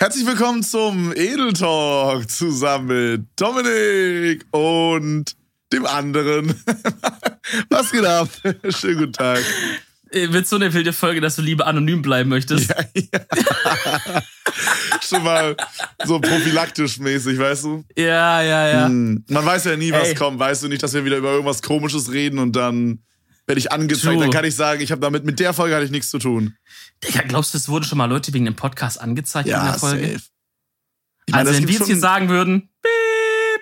Herzlich willkommen zum Edel Talk zusammen mit Dominik und dem anderen. Was geht ab? Schönen guten Tag. Äh, Wird so eine wilde Folge, dass du lieber anonym bleiben möchtest. Ja, ja. Schon mal so prophylaktisch mäßig, weißt du? Ja, ja, ja. Hm. Man weiß ja nie, was Ey. kommt. Weißt du nicht, dass wir wieder über irgendwas Komisches reden und dann werde ich angezeigt. True. Dann kann ich sagen, ich habe damit mit der Folge hatte ich nichts zu tun. Digga, glaubst du, es wurden schon mal Leute wegen dem Podcast angezeigt in der Folge? safe. Ich Also, wenn wir jetzt hier sagen würden, piep,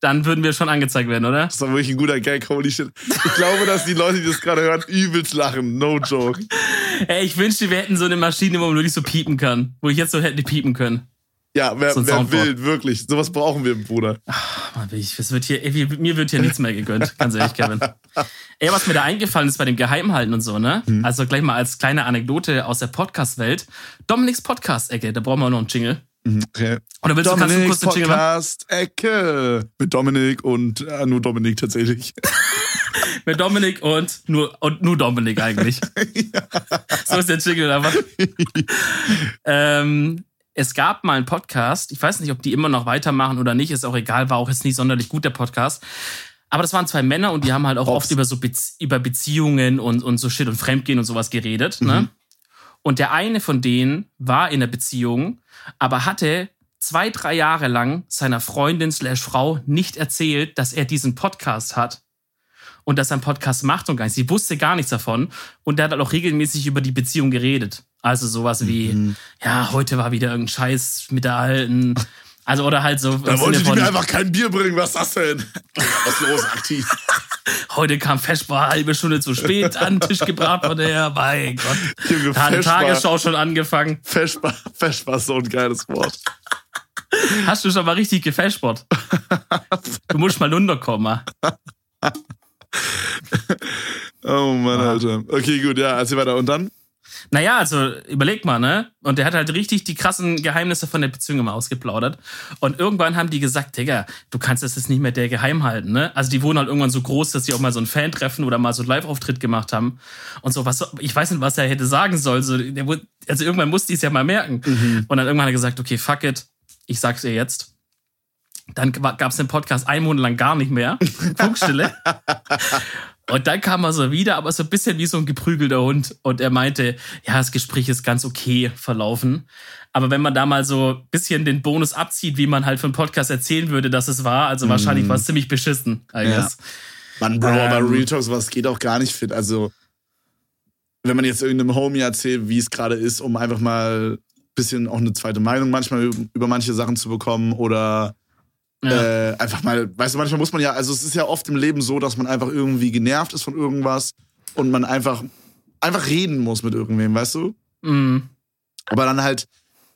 dann würden wir schon angezeigt werden, oder? Das war wirklich ein guter Gag, holy shit. Ich glaube, dass die Leute, die das gerade hören, übelst lachen. No joke. Ey, ich wünschte, wir hätten so eine Maschine, wo man wirklich so piepen kann. Wo ich jetzt so hätte piepen können. Ja, wer, So wer will, wirklich. Sowas brauchen wir, Bruder. Mann, ich, es wird hier, ey, mir wird hier nichts mehr gegönnt, ganz ehrlich, Kevin. Ey, was mir da eingefallen ist bei dem Geheimhalten und so, ne? Mhm. Also gleich mal als kleine Anekdote aus der Podcast-Welt. Dominiks Podcast-Ecke, da brauchen wir auch noch einen Jingle. Okay. Oder willst du, kannst du kurz den Jingle machen? Podcast Ecke mit Dominik und äh, nur Dominik tatsächlich. Mit Dominik und nur, und nur Dominik eigentlich. So ist der Jingle einfach. ähm, es gab mal einen Podcast, ich weiß nicht, ob die immer noch weitermachen oder nicht, ist auch egal, war auch jetzt nicht sonderlich gut, der Podcast. Aber das waren zwei Männer und die haben halt auch Hops. oft über so Bez über Beziehungen und, und so Shit und Fremdgehen und sowas geredet. Ne? Und der eine von denen war in einer Beziehung, aber hatte zwei, drei Jahre lang seiner Freundin slash Frau nicht erzählt, dass er diesen Podcast hat und dass er einen Podcast macht und gar nicht. Sie wusste gar nichts davon und der hat halt auch regelmäßig über die Beziehung geredet. Also sowas wie, Mhm. ja, heute war wieder irgendein Scheiß mit der alten. Also oder halt so. Da wollte von, mir einfach kein Bier bringen. Was ist das denn? Was ist los, aktiv? heute kam Feschbar eine halbe Stunde zu spät an den Tisch gebracht von der. Mein Gott. Junge, Da hat die Tagesschau schon angefangen. Fesch war, Fesch war so ein geiles Wort. Hast du schon mal richtig gefashbot? Du musst mal runterkommen. Oh Mann, Ah. Alter. Okay, gut, ja, erzähl weiter. Und dann? Naja, also überleg mal, ne? Und der hat halt richtig die krassen Geheimnisse von der Beziehung immer ausgeplaudert. Und irgendwann haben die gesagt, Digga, du kannst das jetzt nicht mehr der geheim halten, ne? Also die wurden halt irgendwann so groß, dass sie auch mal so ein Fan-Treffen oder mal so einen Live-Auftritt gemacht haben. Und so, was, ich weiß nicht, was er hätte sagen sollen. So, also irgendwann musste die es ja mal merken. Und dann irgendwann hat er gesagt, okay, fuck it, ich sag's ihr jetzt. Dann gab es den Podcast einen Monat lang gar nicht mehr. Funkstille. Und dann kam er so wieder, aber so ein bisschen wie so ein geprügelter Hund. Und er meinte, ja, das Gespräch ist ganz okay verlaufen. Aber wenn man da mal so ein bisschen den Bonus abzieht, wie man halt für einen Podcast erzählen würde, dass es war, also wahrscheinlich war es ziemlich beschissen, I Ja. guess. Mann, Bro, aber Ähm. Real Talks, was geht auch gar nicht fit. Also, wenn man jetzt irgendeinem Homie erzählt, wie es gerade ist, um einfach mal ein bisschen auch eine zweite Meinung manchmal über manche Sachen zu bekommen oder Ja. äh, einfach mal, weißt du, manchmal muss man ja, also es ist ja oft im Leben so, dass man einfach irgendwie genervt ist von irgendwas und man einfach, einfach reden muss mit irgendwem, weißt du? Mm. Aber dann halt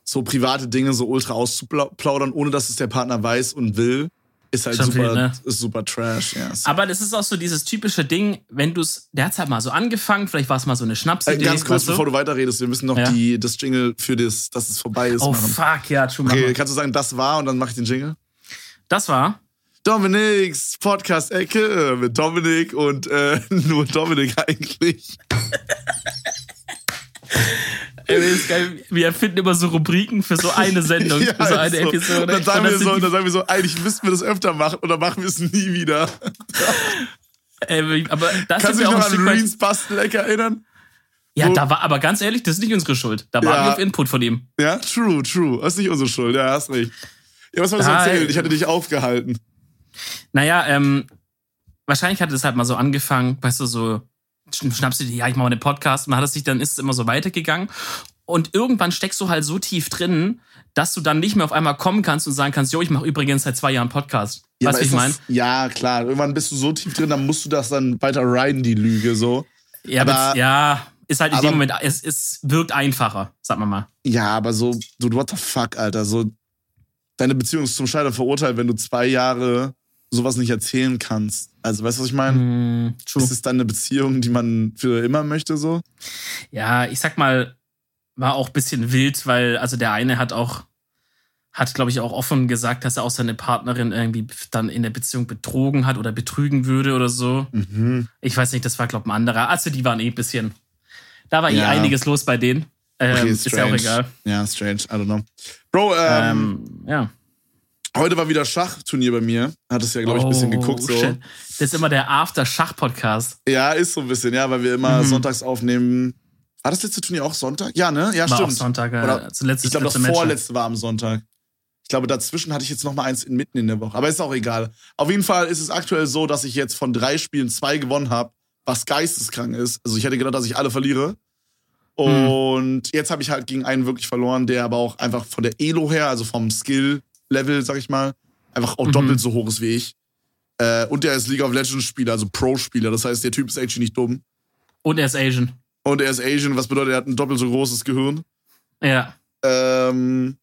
so private Dinge so ultra auszuplaudern, ohne dass es der Partner weiß und will, ist halt Schon super, viel, ne? ist super trash. Ja. Aber das ist auch so dieses typische Ding, wenn du es, der hat halt mal so angefangen, vielleicht war es mal so eine Äh, Schnapsidee. ganz kurz, bevor du weiterredest, wir müssen noch Ja. die, das Jingle für das, dass es vorbei ist, Oh machen. fuck, ja, schon Okay, kannst du sagen, das war und dann mache ich den Jingle? Das war. Dominiks Podcast-Ecke mit Dominik und äh, nur Dominik eigentlich. Wir erfinden immer so Rubriken für so eine Sendung, für so eine so. Episode. Und dann sagen, Und wir so, dann sagen wir so, eigentlich müssten wir das öfter machen oder machen wir es nie wieder. Ey, aber das Kannst du dich noch an. Reens Basteleck erinnern? Ja, da war, aber ganz ehrlich, das ist nicht unsere Schuld. Da waren Ja. wir auf Input von ihm. Ja, true, true. Das ist nicht unsere Schuld, ja, hast recht. Ja, was wolltest du Da- erzählen? Ich hatte dich aufgehalten. Naja, ähm, wahrscheinlich hat es halt mal so angefangen, weißt du, so schn- schnappst du dir, ja, ich mache einen Podcast, und dann hat es sich, dann ist es immer so weitergegangen. Und irgendwann steckst du halt so tief drin, dass du dann nicht mehr auf einmal kommen kannst und sagen kannst, jo, ich mache übrigens seit zwei Jahren Podcast. Ja, weißt du, ich meine? Ja, klar. Irgendwann bist du so tief drin, dann musst du das dann weiter riden, die Lüge, so. Ja, aber- aber, ja, ist halt in aber- dem Moment, es, es wirkt einfacher, sag mal mal. Ja, aber so, du, what the fuck, Alter. So, deine Beziehung ist zum Scheitern verurteilt, wenn du zwei Jahre sowas nicht erzählen kannst. Also, weißt du, was ich meine? Mm, true. Ist es dann eine Beziehung, die man für immer möchte, so? Ja, ich sag mal, war auch ein bisschen wild, weil, also der eine hat auch, hat, glaube ich, auch offen gesagt, dass er auch seine Partnerin irgendwie dann in der Beziehung betrogen hat oder betrügen würde oder so. Mhm. Ich weiß nicht, das war, glaube ich, ein anderer. Also die waren eh ein bisschen. Da war eh Ja. einiges los bei denen. Ähm, Okay, ist ja auch egal. Ja, strange, I don't know. Bro, ähm, Ähm, ja. heute war wieder Schachturnier bei mir. Hat es ja, glaube ich, ein bisschen Oh, geguckt so. shit. Das ist immer der After-Schach-Podcast. Ja, ist so ein bisschen, ja, weil wir immer Mhm. sonntags aufnehmen. War das letzte Turnier auch Sonntag? Ja, ne? Ja, War auch stimmt. Sonntag. Äh, Oder- zuletzt Ich glaube, das vorletzte war am Sonntag. Ich glaube, dazwischen hatte ich jetzt noch mal eins in, mitten in der Woche. Aber ist auch egal. Auf jeden Fall ist es aktuell so, dass ich jetzt von drei Spielen zwei gewonnen habe, was geisteskrank ist. Also ich hätte gedacht, dass ich alle verliere. Und jetzt habe ich halt gegen einen wirklich verloren, der aber auch einfach von der Elo her, also vom Skill-Level, sag ich mal, einfach auch Mhm. doppelt so hoch ist wie ich. Äh, und der ist League of Legends-Spieler, also Pro-Spieler. Das heißt, der Typ ist actually nicht dumm. Und er ist Asian. Und er ist Asian, was bedeutet, er hat ein doppelt so großes Gehirn. Ja. Ähm,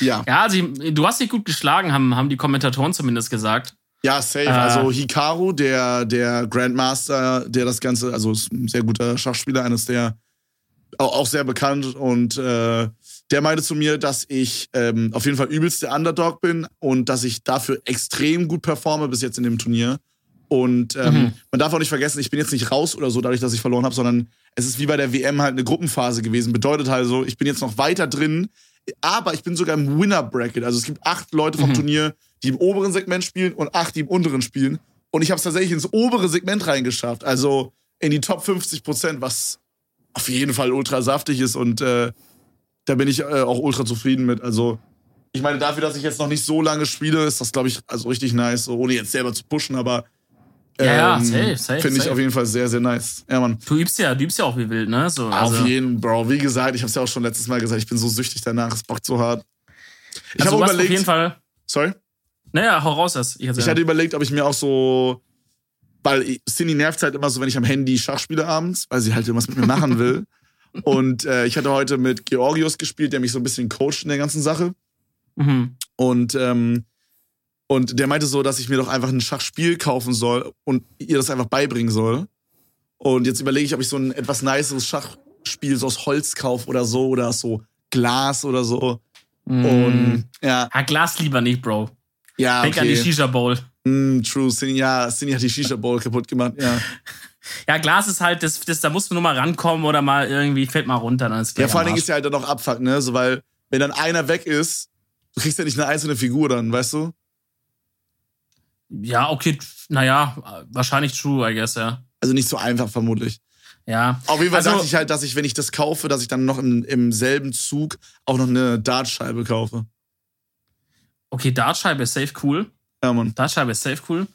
ja. Ja, also, du hast dich gut geschlagen, haben, haben die Kommentatoren zumindest gesagt. Ja, safe. Äh. Also Hikaru, der, der Grandmaster, der das Ganze, also ist ein sehr guter Schachspieler, eines der auch, sehr bekannt und äh, der meinte zu mir, dass ich ähm, auf jeden Fall übelst der Underdog bin und dass ich dafür extrem gut performe bis jetzt in dem Turnier. Und ähm, Mhm. man darf auch nicht vergessen, ich bin jetzt nicht raus oder so, dadurch, dass ich verloren habe, sondern es ist wie bei der WM halt eine Gruppenphase gewesen. Bedeutet halt so, ich bin jetzt noch weiter drin, aber ich bin sogar im Winner-Bracket. Also es gibt acht Leute vom Mhm. Turnier, die im oberen Segment spielen und acht, die im unteren spielen. Und ich habe es tatsächlich ins obere Segment reingeschafft. Also in die Top 50 Prozent, was auf jeden Fall ultra saftig ist. Und äh, da bin ich äh, auch ultra zufrieden mit. Also ich meine, dafür, dass ich jetzt noch nicht so lange spiele, ist das, glaube ich, also richtig nice, so, ohne jetzt selber zu pushen, aber Ja, ja, ähm, safe, safe, finde ich safe. auf jeden Fall sehr, sehr nice. Ja, Mann. Du übst ja, du übst ja auch wie wild, ne? So, also, auf jeden, Bro. Wie gesagt, ich habe es ja auch schon letztes Mal gesagt, ich bin so süchtig danach, es bockt so hart. Ich also habe überlegt, auf jeden Fall. sorry, Naja, hau raus das. Ich, ich hatte überlegt, ob ich mir auch so, weil Cindy nervt halt immer so, wenn ich am Handy Schach spiele abends, weil sie halt irgendwas mit mir machen will. Und äh, ich hatte heute mit Georgios gespielt, der mich so ein bisschen coacht in der ganzen Sache. mhm. Und, ähm, und der meinte so, dass ich mir doch einfach ein Schachspiel kaufen soll und ihr das einfach beibringen soll. Und jetzt überlege ich, ob ich so ein etwas niceres Schachspiel so aus Holz kaufe oder so oder so Glas oder so. Mhm. Und ja, Ja, Glas lieber nicht, Bro. ja, Denk an die okay. Shisha Bowl. Mm, true, Cindy, ja, Cindy hat die Shisha Bowl kaputt gemacht. Ja, Ja, Glas ist halt, das, das, da musst du nur mal rankommen oder mal irgendwie fällt mal runter. Dann ist ja vor allen Dingen ist ja halt dann noch Abfuck, ne? So, weil, wenn dann einer weg ist, du kriegst ja nicht eine einzelne Figur dann, weißt du? Ja, okay, naja, wahrscheinlich true, I guess, ja. Also nicht so einfach, vermutlich. Ja. Auf jeden Fall Also- dachte ich halt, dass ich, wenn ich das kaufe, dass ich dann noch in, im selben Zug auch noch eine Dartscheibe kaufe. Okay, Dartscheibe ist safe cool. Ja, Mann. Dartscheibe ist safe cool.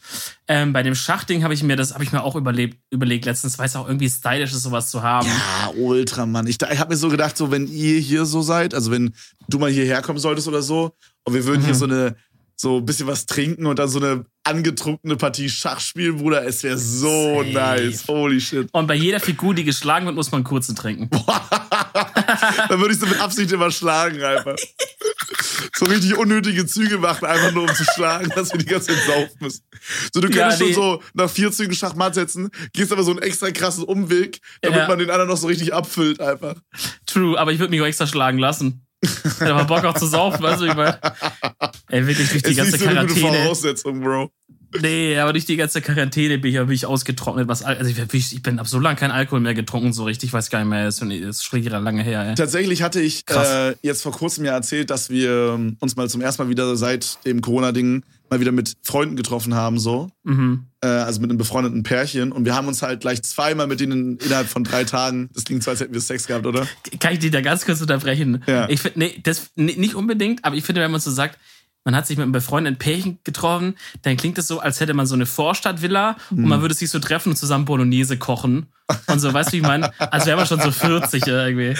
Ähm, bei dem Schachding habe ich mir das, habe ich mir auch überlebt, überlegt letztens, weil es auch irgendwie stylisch ist, sowas zu haben. Ja, ultra, Mann. Ich, ich habe mir so gedacht, so wenn ihr hier so seid, also wenn du mal hierher kommen solltest oder so, und wir würden hier Mhm. so eine so ein bisschen was trinken und dann so eine angetrunkene Partie Schach spielen, Bruder, es wäre so Safe. nice. Holy shit. Und bei jeder Figur, die geschlagen wird, muss man einen kurzen trinken. dann würde ich so mit Absicht immer schlagen einfach. So richtig unnötige Züge machen, einfach nur um zu schlagen, dass wir die ganze Zeit saufen müssen. So, du Ja, könntest nee. schon so nach vier Zügen Schachmatt setzen, gehst aber so einen extra krassen Umweg, damit Ja. man den anderen noch so richtig abfüllt einfach. True, aber ich würde mich auch extra schlagen lassen. Ich hätte Bock auch zu saufen, weißt du, ich meine. Ey, wirklich durch die Ist ganze nicht so eine gute Quarantäne. Voraussetzung, Bro. Nee, aber durch die ganze Quarantäne bin ich ja wirklich ausgetrocknet. Was, Al- also ich, ich, bin ab so lange kein Alkohol mehr getrunken, so richtig, ich weiß gar nicht mehr, das ist, schon lange her, ey. Tatsächlich hatte ich äh, jetzt vor kurzem ja erzählt, dass wir ähm, uns mal zum ersten Mal wieder seit dem Corona-Ding mal wieder mit Freunden getroffen haben, so. Mhm. Äh, also mit einem befreundeten Pärchen. Und wir haben uns halt gleich zweimal mit denen innerhalb von drei Tagen, das klingt so, als hätten wir Sex gehabt, oder? Kann ich dich da ganz kurz unterbrechen? Ja. Ich finde, nee, das nee, nicht unbedingt, aber ich finde, wenn man so sagt, man hat sich mit einem befreundeten Pärchen getroffen, dann klingt es so, als hätte man so eine Vorstadtvilla und Mhm. man würde sich so treffen und zusammen Bolognese kochen. Und so, weißt du, wie ich meine? Als wäre man schon so 40 irgendwie.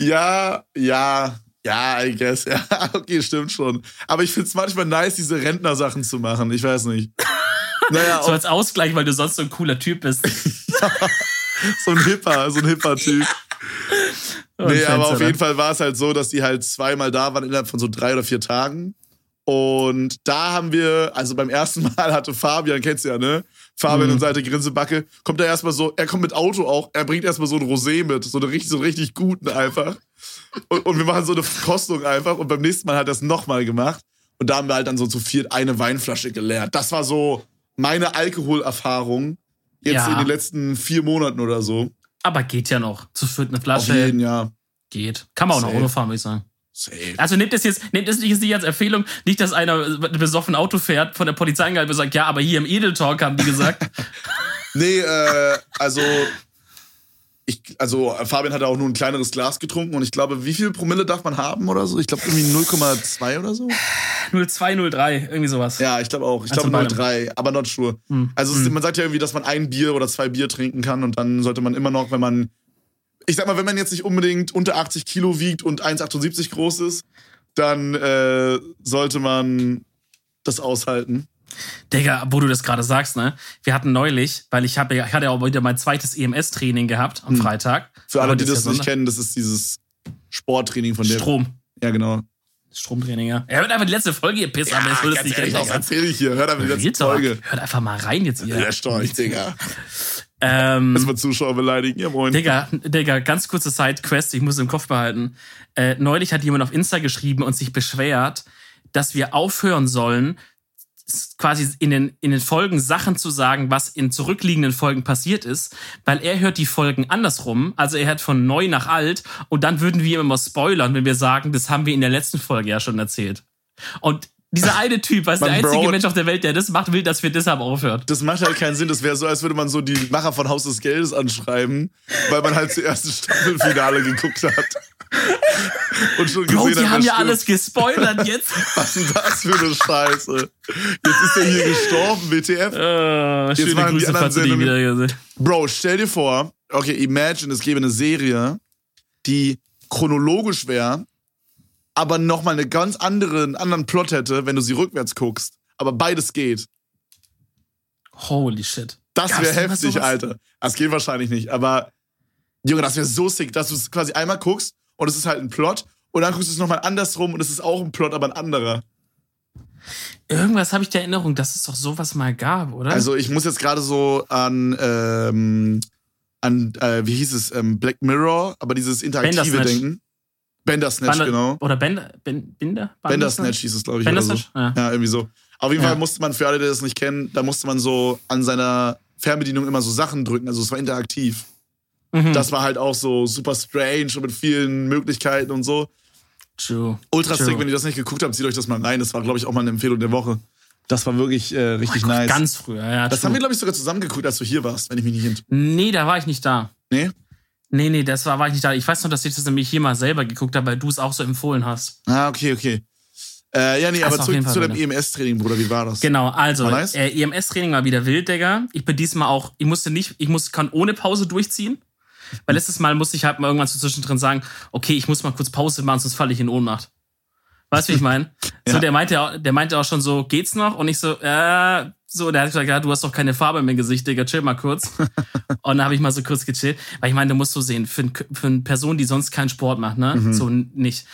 Ja, ja, ja, I guess. Ja, okay, stimmt schon. Aber ich find's manchmal nice, diese Rentner-Sachen zu machen. Ich weiß nicht. Naja, So als Ausgleich, weil du sonst so ein cooler Typ bist. so ein Hipper, so ein Hipper-Typ. Und Nee, aber auf jeden Fall war es halt so, dass die halt zweimal da waren innerhalb von so drei oder vier Tagen. Und da haben wir, also beim ersten Mal hatte Fabian, kennst du ja, ne? Fabian Mhm. und seine Grinsebacke, kommt er erstmal so, er kommt mit Auto auch, er bringt erstmal so ein Rosé mit, so eine richtig, so einen richtig guten einfach. Und, und wir machen so eine Kostung einfach und beim nächsten Mal hat er es nochmal gemacht. Und da haben wir halt dann so zu viert eine Weinflasche geleert. Das war so meine Alkoholerfahrung jetzt Ja. in den letzten vier Monaten oder so. Aber geht ja noch. Zu viert eine Auf Flasche. jeden Jahr. Geht. Kann man auch noch Safe. ohne fahren, würde ich sagen. Safe. Also nehmt das jetzt, nehmt das nicht als Empfehlung, nicht, dass einer besoffen Auto fährt, von der Polizei angehalten wird und sagt, ja, aber hier im Edel Talk haben die gesagt. Nee, äh, also. Ich, also Fabian hat auch nur ein kleineres Glas getrunken und ich glaube, wie viel Promille darf man haben oder so? Ich glaube irgendwie 0,2 oder so. 0203, irgendwie sowas. Ja, ich glaube auch. Ich Also glaube beidem. 0,3, aber not sure. Hm. Also es, man sagt ja irgendwie, dass man ein Bier oder zwei Bier trinken kann und dann sollte man immer noch, wenn man, ich sag mal, wenn man jetzt nicht unbedingt unter 80 Kilo wiegt und 1,78 groß ist, dann äh, sollte man das aushalten. Digga, wo du das gerade sagst, ne? Wir hatten neulich, weil ich habe, ich hatte ja auch wieder mein zweites EMS-Training gehabt am Freitag. Hm. Für alle, die das ja nicht kennen, das ist dieses Sporttraining von der. Strom. Ja, genau. Stromtraining, ja. Er hört einfach die letzte Folge, ihr Pisser, ja, das würdest nicht ehrlich, was kennen. erzähl ich hier? Hört einfach die letzte. Folge. Hört einfach mal rein jetzt hier. Der Storch, Digga. Ähm, Lass mal Zuschauer beleidigen. Ja, moin. Digga, Digga, ganz kurze Side-Quest, ich muss im Kopf behalten. Äh, neulich hat jemand auf Insta geschrieben und sich beschwert, dass wir aufhören sollen, quasi in den, in den Folgen Sachen zu sagen, was in zurückliegenden Folgen passiert ist, weil er hört die Folgen andersrum, also er hört von neu nach alt und dann würden wir immer spoilern, wenn wir sagen, das haben wir in der letzten Folge ja schon erzählt. Und dieser eine Typ, was der einzige Bro. Mensch auf der Welt, der das macht, will, dass wir deshalb aufhören. Das macht halt keinen Sinn. Das wäre so, als würde man so die Macher von Haus des Geldes anschreiben, weil man halt zuerst das Staffelfinale geguckt hat. Und schon gesehen Bro, die hat, haben ja stirbt. alles gespoilert jetzt. Was ist das für eine Scheiße? Jetzt ist er hier gestorben, WTF. Äh, schöne machen die Grüße, anderen die Sendungen- wieder gesehen Bro, stell dir vor, okay, imagine, es gäbe eine Serie, die chronologisch wäre, aber nochmal eine ganz andere, einen anderen Plot hätte, wenn du sie rückwärts guckst. Aber beides geht. Holy shit. Das wäre heftig, sowas? Alter. Das geht wahrscheinlich nicht, aber Junge, das wäre so sick, dass du es quasi einmal guckst und es ist halt ein Plot und dann guckst du es nochmal andersrum und es ist auch ein Plot, aber ein anderer. Irgendwas habe ich der Erinnerung, dass es doch sowas mal gab, oder? Also ich muss jetzt gerade so an, ähm, an äh, wie hieß es, ähm, Black Mirror, aber dieses interaktive. Denken. Bandersnatch, Bander- genau. Oder Bender, ben, Binder? Bandersnatch hieß es, glaube ich, oder so. Bandersnatch? Ja. Ja, irgendwie so. Auf jeden Ja. Fall musste man, für alle, die das nicht kennen, da musste man so an seiner Fernbedienung immer so Sachen drücken. Also es war interaktiv. Mhm. Das war halt auch so super strange und mit vielen Möglichkeiten und so. True. Ultra True. sick, wenn ihr das nicht geguckt habt, zieht euch das mal rein. Das war, glaube ich, auch mal eine Empfehlung der Woche. Das war wirklich äh, richtig Oh Gott, nice. Ganz früher, ja. das true. haben wir, glaube ich, sogar zusammen geguckt, als du hier warst, wenn ich mich nicht ent... Nee, da war ich nicht da. Nee? Nee, nee, das war, war ich nicht da. Ich weiß noch, dass ich das nämlich hier mal selber geguckt habe, weil du es auch so empfohlen hast. Ah, okay, okay. Äh, ja, nee, Das aber auf zu, deinem. EMS-Training, Bruder, wie war das? Genau, also, nice? äh, EMS-Training war wieder wild, Digga. Ich bin diesmal auch, ich musste nicht, ich muss, kann ohne Pause durchziehen. Weil letztes Mal musste ich halt mal irgendwann so zwischendrin sagen, okay, ich muss mal kurz Pause machen, sonst falle ich in Ohnmacht. Weißt du, wie ich meine? So, Ja. der meinte, der meinte auch schon so, geht's noch? Und ich so, äh, so, der hat gesagt, ja, du hast doch keine Farbe im Gesicht, Digga, chill mal kurz. und dann habe ich mal so kurz gechillt. Weil ich meine, du musst so sehen, für, ein, für eine Person, die sonst keinen Sport macht, ne, Mhm. so nicht,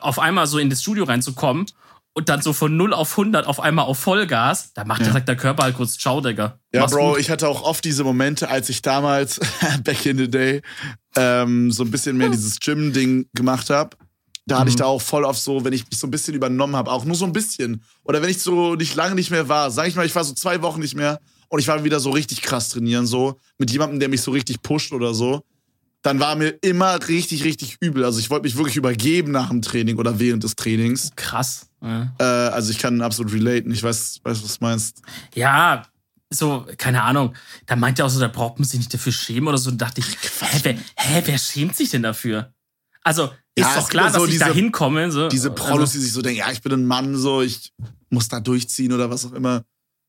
auf einmal so in das Studio reinzukommen und dann so von 0 auf 100 auf einmal auf Vollgas, da macht Ja. der, der Körper halt kurz, ciao, Digga. Ja, Mach's Bro, gut. ich hatte auch oft diese Momente, als ich damals, back in the day, ähm, so ein bisschen mehr dieses Gym-Ding gemacht habe. Da hatte ich Mhm. da auch voll auf so, wenn ich mich so ein bisschen übernommen habe, auch nur so ein bisschen. Oder wenn ich so nicht lange nicht mehr war, sag ich mal, ich war so zwei Wochen nicht mehr und ich war wieder so richtig krass trainieren, so mit jemandem, der mich so richtig pusht oder so. Dann war mir immer richtig, richtig übel. Also ich wollte mich wirklich übergeben nach dem Training oder während des Trainings. Krass. Ja. Äh, also ich kann absolut relaten. Ich weiß, weiß, was du meinst. Ja, so, keine Ahnung. Da meinte er auch so, da braucht man sich nicht dafür schämen oder so. Da dachte ich, hä, wer, hä, wer schämt sich denn dafür? Also, ist Ja, doch klar, so dass ich da hinkomme. So. diese Prolos, Also, die sich so denken, ja, ich bin ein Mann, so, ich muss da durchziehen oder was auch immer.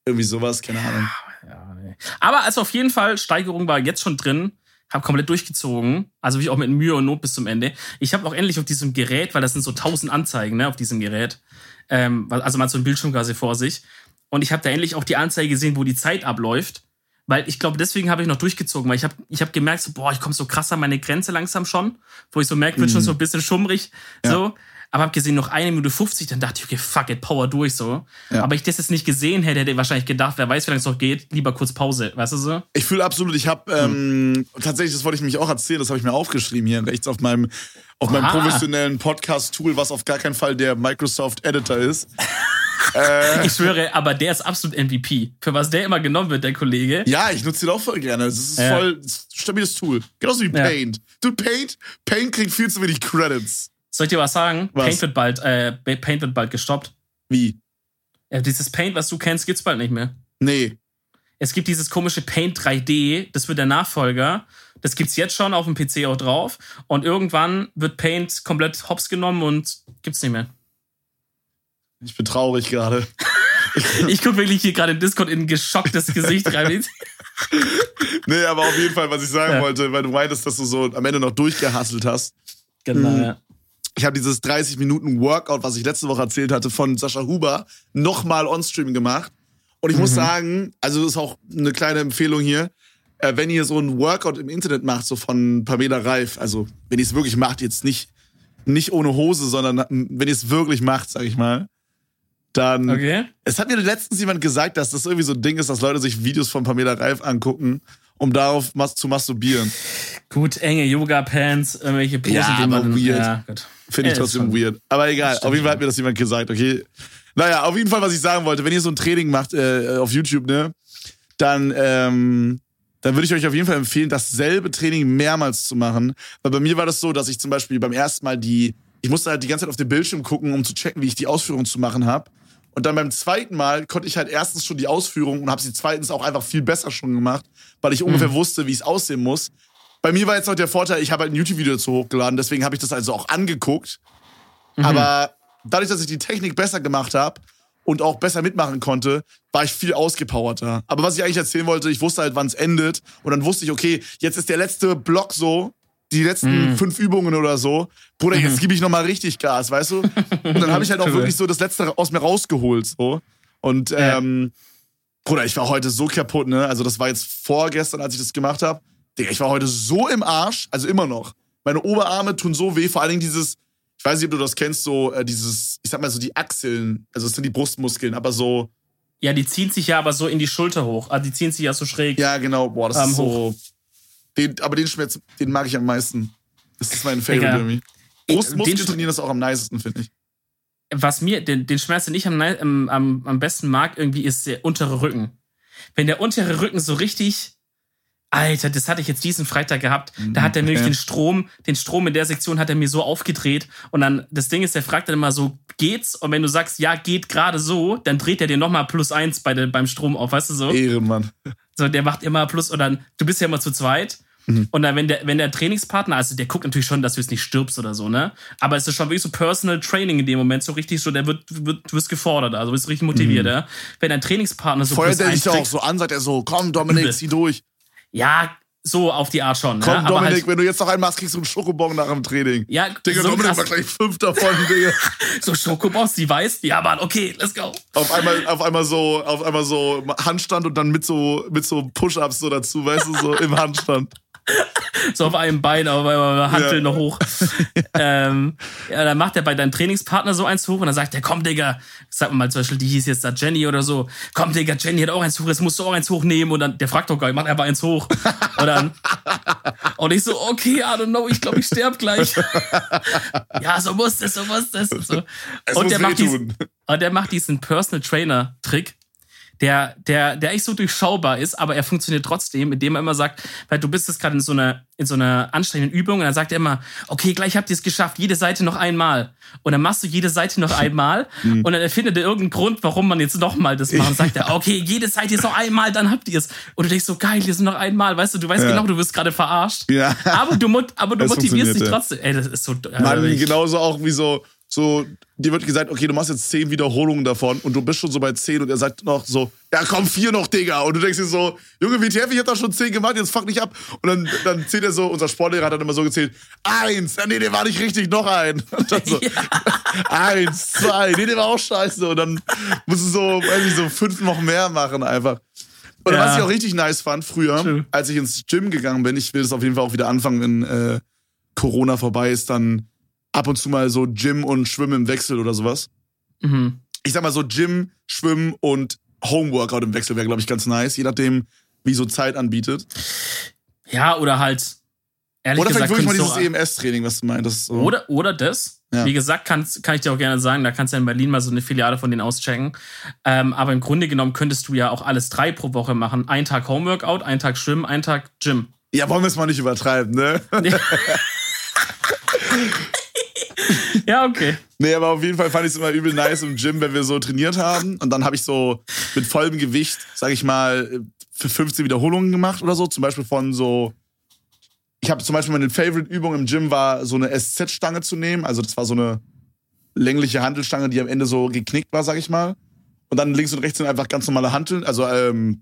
Irgendwie sowas, keine Ahnung. ja, nee. Aber also auf jeden Fall, Steigerung war jetzt schon drin. Hab komplett durchgezogen. Also wirklich auch mit Mühe und Not bis zum Ende. Ich habe auch endlich auf diesem Gerät, weil das sind so tausend Anzeigen, ne, auf diesem Gerät. Ähm, also man hat so einen Bildschirm quasi vor sich. Und ich habe da endlich auch die Anzeige gesehen, wo die Zeit abläuft. Weil ich glaube, deswegen habe ich noch durchgezogen, weil ich habe ich hab gemerkt, so, boah, ich komme so krass an meine Grenze langsam schon, wo ich so merke, wird schon so ein bisschen schummrig. Ja. So. Aber habe gesehen, noch eine Minute 50, dann dachte ich, okay, fuck it, power durch so. Ja. Aber ich das jetzt nicht gesehen hätte, hätte ich wahrscheinlich gedacht, wer weiß, wie lange es noch geht, lieber kurz Pause, weißt du so? Ich fühle absolut, ich habe ähm, tatsächlich, das wollte ich mich auch erzählen, das habe ich mir aufgeschrieben hier rechts auf meinem, auf meinem professionellen Podcast-Tool, was auf gar keinen Fall der Microsoft Editor ist. Äh, Ich schwöre, aber der ist absolut MVP. Für was der immer genommen wird, der Kollege. ja, ich nutze den auch voll gerne. Das ist Ja. voll stabiles Tool. Genauso wie. Paint. Du, Paint, Paint kriegt viel zu wenig Credits. Soll ich dir was sagen? Was? Paint wird bald, äh, Paint wird bald gestoppt. Wie? Ja, dieses Paint, was du kennst, gibt's bald nicht mehr. Nee. Es gibt dieses komische Paint 3D, das wird der Nachfolger. Das gibt's jetzt schon auf dem PC auch drauf. Und irgendwann wird Paint komplett hops genommen und gibt's nicht mehr. Ich bin traurig gerade. Ich gucke wirklich hier gerade im Discord in ein geschocktes Gesicht rein. Nee, aber auf jeden Fall, was ich sagen Ja. wollte, weil du meintest, dass du so am Ende noch durchgehasselt hast. genau, Mhm. ja. Ich habe dieses 30 Minuten Workout, was ich letzte Woche erzählt hatte, von Sascha Huber nochmal on-stream gemacht. Und ich muss sagen, also das ist auch eine kleine Empfehlung hier, äh, wenn ihr so ein Workout im Internet macht, so von Pamela Reif, also wenn ihr es wirklich macht, jetzt nicht, nicht ohne Hose, sondern wenn ihr es wirklich macht, sag ich mal, dann Okay. es hat mir letztens jemand gesagt, dass das irgendwie so ein Ding ist, dass Leute sich Videos von Pamela Reif angucken, um darauf mas zu masturbieren. Gut, enge Yoga-Pants, irgendwelche Posen, Ja, die aber man. weird. Ja. Finde ich Ja, trotzdem weird. Aber egal, auf jeden Fall hat mir das jemand gesagt, okay. Naja, auf jeden Fall, was ich sagen wollte, wenn ihr so ein Training macht äh, auf YouTube, ne, dann, ähm, dann würde ich euch auf jeden Fall empfehlen, dasselbe Training mehrmals zu machen. Weil bei mir war das so, dass ich zum Beispiel beim ersten Mal die, ich musste halt die ganze Zeit auf den Bildschirm gucken, um zu checken, wie ich die Ausführung zu machen habe. Und dann beim zweiten Mal konnte ich halt erstens schon die Ausführung und habe sie zweitens auch einfach viel besser schon gemacht, weil ich ungefähr wusste, wie es aussehen muss. Bei mir war jetzt noch der Vorteil, ich habe halt ein YouTube-Video dazu hochgeladen, deswegen habe ich das also auch angeguckt. Aber dadurch, dass ich die Technik besser gemacht habe und auch besser mitmachen konnte, war ich viel ausgepowerter. Aber was ich eigentlich erzählen wollte, ich wusste halt, wann es endet. Und dann wusste ich, okay, jetzt ist der letzte Block so, die letzten fünf Übungen oder so. Bruder, jetzt gebe ich nochmal richtig Gas, weißt du? Und dann habe ich halt auch wirklich so das Letzte aus mir rausgeholt. So. Und ähm, Bruder, ich war heute so kaputt, ne? Also das war jetzt vorgestern, als ich das gemacht habe. Digga, ich war heute so im Arsch, also immer noch. Meine Oberarme tun so weh, vor allen Dingen dieses, ich weiß nicht, ob du das kennst, so äh, dieses, ich sag mal so die Achseln, also es sind die Brustmuskeln, aber so, Ja, die ziehen sich ja aber so in die Schulter hoch. Also die ziehen sich ja so schräg. ja genau, boah, das Ähm, ist so, den, aber den Schmerz, den mag ich am meisten. Das ist mein Favorite Digga. irgendwie. Den- trainieren das auch am nicesten, finde ich. Was mir, den, den Schmerz, den ich am, am, am, besten mag, irgendwie, ist der untere Rücken. Wenn der untere Rücken so richtig. Alter, das hatte ich jetzt diesen Freitag gehabt. Da hat er nämlich Okay. den Strom, den Strom in der Sektion hat er mir so aufgedreht. Und dann, das Ding ist, der fragt dann immer so, geht's? Und wenn du sagst, ja, geht gerade so, dann dreht er dir nochmal plus eins bei der, beim Strom auf, weißt du so? Ehrenmann. So, der macht immer plus und dann, du bist ja immer zu zweit. Mhm. Und dann, wenn der, wenn der Trainingspartner, also der guckt natürlich schon, dass du jetzt nicht stirbst oder so, ne? Aber es ist schon wirklich so Personal Training in dem Moment, so richtig so, der wird, wird du wirst gefordert, also bist richtig motiviert, ja? Wenn dein Trainingspartner so Mhm. Feuert er dich auch so an, sagt er so, komm Dominik, zieh durch. ja, so auf die Art schon, Komm ja? Aber Dominik, halt, wenn du jetzt noch einen machst, kriegst du einen Schokobon nach dem Training. ja, Digga, so, Dominik war gleich fünf davon, Digga. so Schokoboss, die weiß, ja, Mann, okay, let's go. Auf einmal, auf einmal so, auf einmal so Handstand und dann mit so, mit so Push-Ups so dazu, weißt du, so im Handstand. so auf einem Bein, aber bei Hantel Ja. noch hoch. ähm, ja, dann macht er bei deinem Trainingspartner so eins hoch und dann sagt er, komm, Digga, sag mal zum Beispiel, die hieß jetzt da Jenny oder so, komm, Digga, Jenny hat auch eins hoch, jetzt musst du auch eins hochnehmen und dann, der fragt doch gar nicht, macht einfach eins hoch. Und dann, und ich so, okay, I don't know, ich glaube, ich sterb gleich. ja, so muss das, so muss das. Und, so. Und der macht diesen, und der macht diesen Personal Trainer Trick, der, der, der echt so durchschaubar ist, aber er funktioniert trotzdem, indem er immer sagt, weil du bist jetzt gerade in so einer, in so einer anstrengenden Übung und dann sagt er immer, okay, gleich habt ihr es geschafft, jede Seite noch einmal. Und dann machst du jede Seite noch einmal Mhm. und dann erfindet er irgendeinen Grund, warum man jetzt nochmal das macht. Und sagt er, okay, jede Seite ist noch einmal, dann habt ihr es. Und du denkst so, geil, hier sind noch einmal, weißt du, du weißt Ja. genau, du wirst gerade verarscht. Ja. Aber du, aber du motivierst dich trotzdem. Ey, das ist so. äh, Mann, genauso auch wie so, so, dir wird gesagt, okay, du machst jetzt zehn Wiederholungen davon und du bist schon so bei zehn und er sagt noch so, ja komm, vier noch, Digga. Und du denkst dir so, Junge, WTF, ich hab da schon zehn gemacht, jetzt fuck nicht ab. Und dann, dann zählt er so, unser Sportlehrer hat dann immer so gezählt, eins, ja, nee, der war nicht richtig, noch ein. Und dann so, eins, zwei, nee, der war auch scheiße. Und dann musst du so, weiß ich, so fünf noch mehr machen einfach. Und Ja. was ich auch richtig nice fand früher, True. als ich ins Gym gegangen bin, ich will das auf jeden Fall auch wieder anfangen, wenn äh, Corona vorbei ist, dann ab und zu mal so Gym und Schwimmen im Wechsel oder sowas. Mhm. Ich sag mal so Gym, Schwimmen und Homeworkout im Wechsel wäre, glaube ich, ganz nice, je nachdem, wie so Zeit anbietet. Ja, oder halt Ehrlich Oder vielleicht gesagt, wirklich mal dieses EMS-Training, was du meintest. So. Oder, oder das. Ja. Wie gesagt, kann, kann ich dir auch gerne sagen, da kannst du in Berlin mal so eine Filiale von denen auschecken. Ähm, aber im Grunde genommen könntest du ja auch alles drei pro Woche machen. Ein Tag Homeworkout, ein Tag Schwimmen, ein Tag Gym. Ja, wollen wir es mal nicht übertreiben, ne? Ja, okay. Nee, aber auf jeden Fall fand ich es immer übel nice im Gym, wenn wir so trainiert haben. Und dann habe ich so mit vollem Gewicht, sag ich mal, für 15 Wiederholungen gemacht oder so. Zum Beispiel von so. Ich habe zum Beispiel meine Favorite-Übung im Gym war, so eine SZ-Stange zu nehmen. Also das war so eine längliche Handelstange, die am Ende so geknickt war, sag ich mal. Und dann links und rechts sind einfach ganz normale Hanteln, also ähm,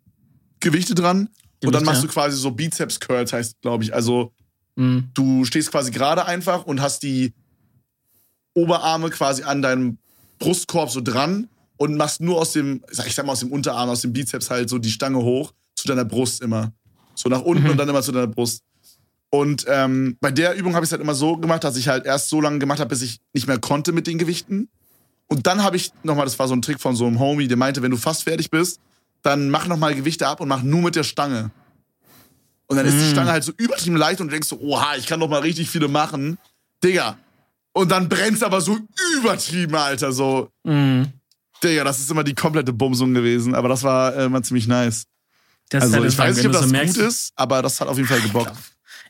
Gewichte dran. und dann machst ja. du quasi so Bizeps-Curls, heißt, glaube ich. Also Mhm. du stehst quasi gerade einfach und hast die Oberarme quasi an deinem Brustkorb so dran und machst nur aus dem, ich sag mal aus dem Unterarm, aus dem Bizeps halt so die Stange hoch zu deiner Brust immer. So nach unten Mhm. und dann immer zu deiner Brust. Und ähm, bei der Übung habe ich es halt immer so gemacht, dass ich halt erst so lange gemacht habe, bis ich nicht mehr konnte mit den Gewichten. Und dann habe ich nochmal, das war so ein Trick von so einem Homie, der meinte, wenn du fast fertig bist, dann mach nochmal Gewichte ab und mach nur mit der Stange. Und dann ist die Mm. Stange halt so übertrieben leicht und du denkst so, oha, ich kann doch mal richtig viele machen. Digga. Und dann brennt's aber so übertrieben, Alter. So, Mhm. Digga, das ist immer die komplette Bumsung gewesen. Aber das war äh, immer ziemlich nice. Das Also halt ich weiß nicht, ob das so gut ist, aber das hat auf jeden Fall gebockt.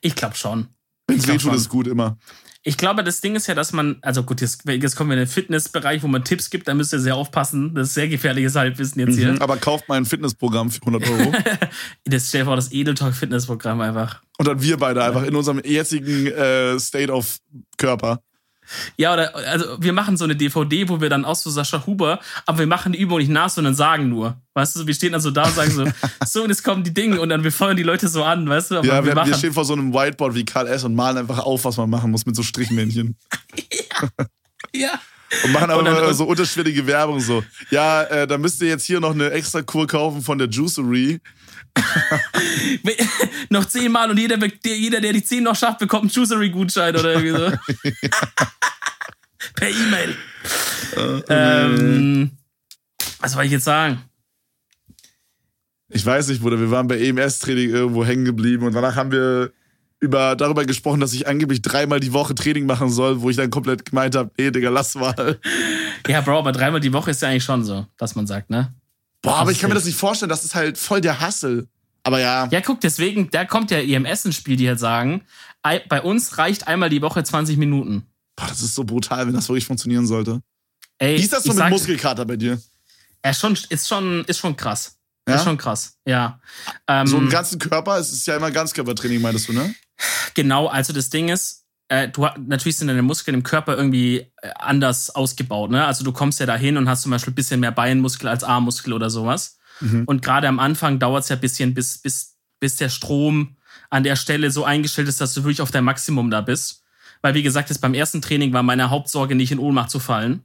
Ich glaube schon. Wenn's glaub wehtut, ist gut immer. Ich glaube, das Ding ist ja, dass man, also gut, jetzt, jetzt kommen wir in den Fitnessbereich, wo man Tipps gibt, da müsst ihr sehr aufpassen. Das ist sehr gefährliches Halbwissen jetzt hier. Mhm. Aber kauft mal ein Fitnessprogramm für 100 Euro. Das stell dir vor, das Edeltalk Fitnessprogramm einfach. Und dann wir beide einfach in unserem jetzigen äh, State of Körper. Ja, oder also wir machen so eine DVD, wo wir dann aus so Sascha Huber, aber wir machen die Übung nicht nach, sondern sagen nur. Weißt du, wir stehen dann so da und sagen so, so, und jetzt kommen die Dinge und dann wir feuern die Leute so an, weißt du? Aber Ja, wir, machen. wir stehen vor so einem Whiteboard wie Karl S. und malen einfach auf, was man machen muss mit so Strichmännchen. ja. Und machen aber Und dann- so unterschwellige Werbung so. Ja, äh, da müsst ihr jetzt hier noch eine extra Kur kaufen von der Juicery. noch zehnmal und jeder, der, jeder, der die zehn noch schafft, bekommt einen Juicery-Gutschein oder irgendwie so. per E-Mail. ähm, was soll ich jetzt sagen? Ich weiß nicht, Bruder, wir waren bei EMS-Training irgendwo hängen geblieben und danach haben wir über, darüber gesprochen, dass ich angeblich dreimal die Woche Training machen soll, wo ich dann komplett gemeint habe, nee, Digga, lass mal. Ja, Bro, aber dreimal die Woche ist ja eigentlich schon so, dass man sagt, ne? Boah, aber ich kann mir Das nicht vorstellen, das ist halt voll der Hassel. Aber ja, Ja, guck, deswegen, da kommt ja EMS ins Spiel, die halt sagen, ei- bei uns reicht einmal die Woche 20 Minuten. boah, das ist so brutal, wenn das wirklich funktionieren sollte. Ey, Wie ist das so mit sag- Muskelkater bei dir? Ist schon, ist schon, ist schon krass. Ja? Ist schon krass, ja. Ähm, So im ganzen Körper, es ist ja immer Ganzkörpertraining, meintest du, ne? Genau, also das Ding ist, äh, du natürlich sind deine Muskeln im Körper irgendwie äh, anders ausgebaut, ne? Also du kommst ja dahin und hast zum Beispiel ein bisschen mehr Beinmuskel als Armmuskel oder sowas. Mhm. Und gerade am Anfang dauert es ja ein bisschen, bis, bis, bis der Strom an der Stelle so eingestellt ist, dass du wirklich auf dein Maximum da bist. Weil, wie gesagt, das beim ersten Training war meine Hauptsorge, nicht in Ohnmacht zu fallen.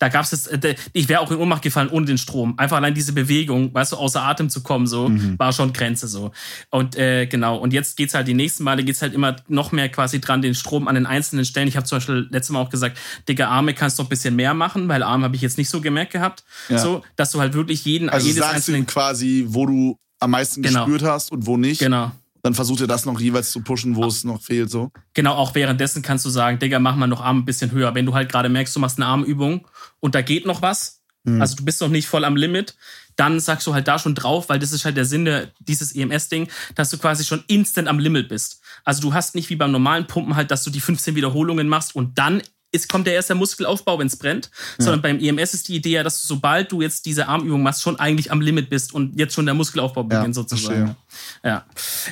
Da gab es, äh, ich wäre auch in Ohnmacht gefallen ohne den Strom. Einfach allein diese Bewegung, weißt du, außer Atem zu kommen, so, Mhm. war schon Grenze so. Und äh, genau, und jetzt geht's halt, die nächsten Male geht's halt immer noch mehr quasi dran, den Strom an den einzelnen Stellen. Ich habe zum Beispiel letztes Mal auch gesagt, dicke Arme kannst du ein bisschen mehr machen, weil Arme habe ich jetzt nicht so gemerkt gehabt. Ja. So, dass du halt wirklich jeden, Also jedes sagst du einzelne. ihm quasi, wo du am meisten Genau. gespürt hast und wo nicht. Genau. Dann versucht er das noch jeweils zu pushen, wo es noch fehlt, so. Genau, auch währenddessen kannst du sagen, Digga, mach mal noch Arm ein bisschen höher. Wenn du halt gerade merkst, du machst eine Armübung und da geht noch was, Mhm. also du bist noch nicht voll am Limit, dann sagst du halt da schon drauf, weil das ist halt der Sinn dieses EMS-Ding, dass du quasi schon instant am Limit bist. Also du hast nicht wie beim normalen Pumpen halt, dass du die 15 Wiederholungen machst und dann ist, kommt der erste Muskelaufbau, wenn es brennt. Sondern beim EMS ist die Idee ja, dass du, sobald du jetzt diese Armübung machst, schon eigentlich am Limit bist und jetzt schon der Muskelaufbau Ja, beginnt sozusagen. Ja.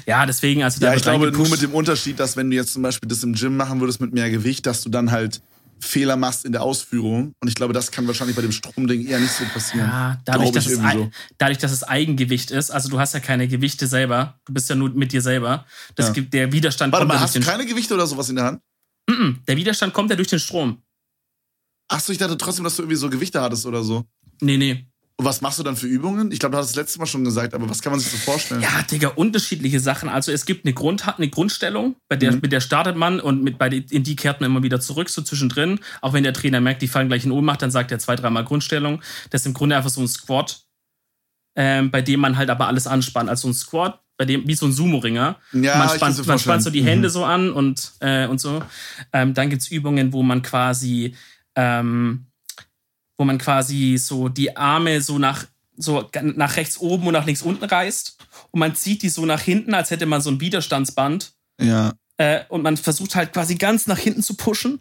ja, deswegen, also Ja, da ich wird glaube nur mit dem Unterschied, dass wenn du jetzt zum Beispiel das im Gym machen würdest mit mehr Gewicht, dass du dann halt Fehler machst in der Ausführung. Und ich glaube, das kann wahrscheinlich bei dem Stromding eher nicht so passieren. Ja, dadurch, dass ich es, so. dadurch, dass es Eigengewicht ist, also du hast ja keine Gewichte selber, du bist ja nur mit dir selber. Das Ja. gibt der Widerstand Warte mal, ja hast du keine Gewichte oder sowas in der Hand? Mm-mm, Der Widerstand kommt ja durch den Strom. Achso, ich dachte trotzdem, dass du irgendwie so Gewichte hattest oder so. Nee, nee. Und was machst du dann für Übungen? Ich glaube, du hast es letztes Mal schon gesagt, aber was kann man sich so vorstellen? Ja, Digga, unterschiedliche Sachen. Also es gibt eine, Grund, eine Grundstellung, bei der, Mhm. mit der startet man und mit, bei die, in die kehrt man immer wieder zurück, so zwischendrin. Auch wenn der Trainer merkt, die fallen gleich in Ohnmacht, dann sagt er zwei, dreimal Grundstellung. Das ist im Grunde einfach so ein Squat, ähm, bei dem man halt aber alles anspannt. Also ein Squat bei dem, wie so ein Sumo-Ringer. Ja, man spannt, man spannt so die. Hände Mhm. so an und, äh, und so. Ähm, dann gibt's Übungen, wo man quasi, ähm, wo man quasi so die Arme so nach, so nach rechts oben und nach links unten reißt. Und man zieht die so nach hinten, als hätte man so ein Widerstandsband. Ja. Äh, und man versucht halt quasi ganz nach hinten zu pushen.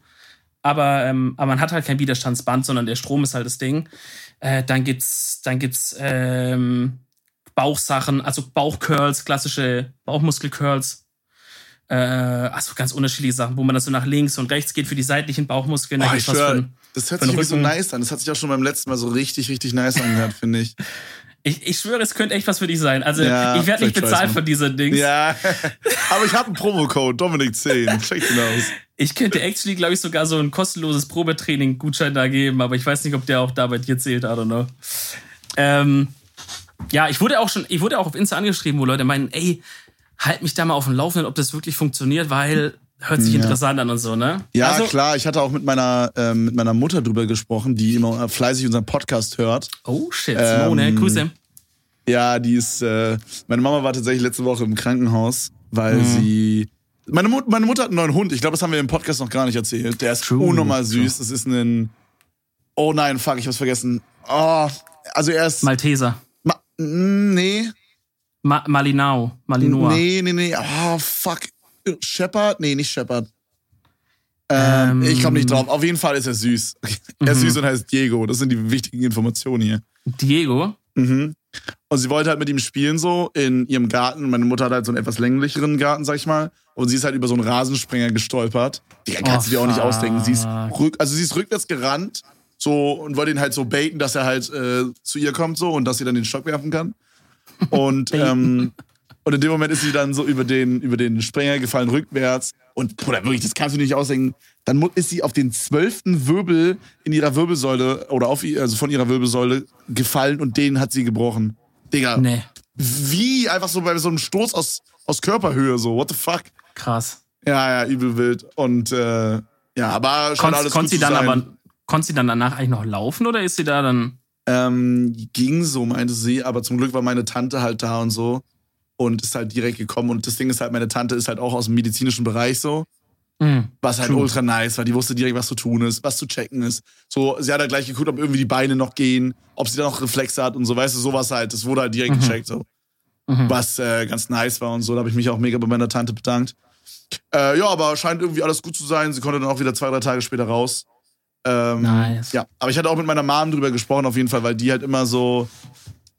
Aber, ähm, aber man hat halt kein Widerstandsband, sondern der Strom ist halt das Ding. Äh, dann gibt's, dann gibt's ähm, Bauchsachen, also Bauchcurls, klassische Bauchmuskelcurls. Äh, also ganz unterschiedliche Sachen, wo man dann so nach links und rechts geht für die seitlichen Bauchmuskeln. Oh, ich von- das hört sich irgendwie so nice an. Das hat sich auch schon beim letzten Mal so richtig, richtig nice angehört, finde ich. ich, ich schwöre, es könnte echt was für dich sein. Also Ja, ich werde nicht bezahlt von dieser Dings. Ja, aber ich habe einen Promocode, Dominik10. Check den aus. Ich könnte actually, glaube ich, sogar so ein kostenloses Probetraining-Gutschein da geben, aber ich weiß nicht, ob der auch da bei dir zählt, I don't know. Ähm, ja, ich wurde auch schon, ich wurde auch auf Insta angeschrieben, wo Leute meinen, ey, halt mich da mal auf dem Laufenden, ob das wirklich funktioniert, weil hört sich Ja. interessant an und so, ne? Ja, also, klar. Ich hatte auch mit meiner, ähm, mit meiner Mutter drüber gesprochen, die immer fleißig unseren Podcast hört. Oh shit, Ähm, Simone, Grüße. Ja, die ist. Äh, meine Mama war tatsächlich letzte Woche im Krankenhaus, weil Mhm. sie. Meine, Mut, meine Mutter hat einen neuen Hund. Ich glaube, das haben wir im Podcast noch gar nicht erzählt. Der ist True, unnormal süß. Das ist ein. Oh nein, fuck, ich hab's vergessen. Oh, also er ist. Malteser. Mm, nee. Ma Malinau. Malinois. Nee, nee, nee. Oh, fuck. Shepard? Nee, nicht Shepard. Ähm, Ähm. ich komme nicht drauf. Auf jeden Fall ist er süß. Er ist Mhm. süß und heißt Diego. Das sind die wichtigen Informationen hier. Diego. Mhm. Und sie wollte halt mit ihm spielen so in ihrem Garten. Meine Mutter hat halt so einen etwas länglicheren Garten, sag ich mal. Und sie ist halt über so einen Rasensprenger gestolpert. Digga, kannst Oh, du dir auch nicht fuck. ausdenken. Sie ist, rück, also sie ist rückwärts gerannt so und wollte ihn halt so baiten, dass er halt äh, zu ihr kommt so und dass sie dann den Stock werfen kann. Und, ähm, und in dem Moment ist sie dann so über den, über den Sprenger gefallen, rückwärts. Und, Bruder, wirklich, das kannst du nicht ausdenken. Dann ist sie auf den zwölften Wirbel in ihrer Wirbelsäule oder auf, ihr- also von ihrer Wirbelsäule gefallen und den hat sie gebrochen. Digga, Nee, wie? Einfach so bei so einem Stoß aus, aus Körperhöhe, so, what the fuck? krass. Ja, ja, übel wild. Und, äh, ja, aber schon Konnt, alles konnt gut sie dann sein. aber, konnte sie dann danach eigentlich noch laufen oder ist sie da dann? Ähm, ging so, meinte sie, aber zum Glück war meine Tante halt da und so und ist halt direkt gekommen. Und das Ding ist halt, meine Tante ist halt auch aus dem medizinischen Bereich so, Hm. was halt True. ultra nice war. Die wusste direkt, was zu tun ist, was zu checken ist. So, sie hat halt gleich geguckt, ob irgendwie die Beine noch gehen, ob sie da noch Reflexe hat und so, weißt du, sowas halt. Das wurde halt direkt Mhm. gecheckt, so. Mhm. Was äh, ganz nice war und so. Da habe ich mich auch mega bei meiner Tante bedankt. Äh, ja, aber scheint irgendwie alles gut zu sein. Sie konnte dann auch wieder zwei, drei Tage später raus. Ähm, Nice. Ja, aber ich hatte auch mit meiner Mom drüber gesprochen, auf jeden Fall, weil die halt immer so,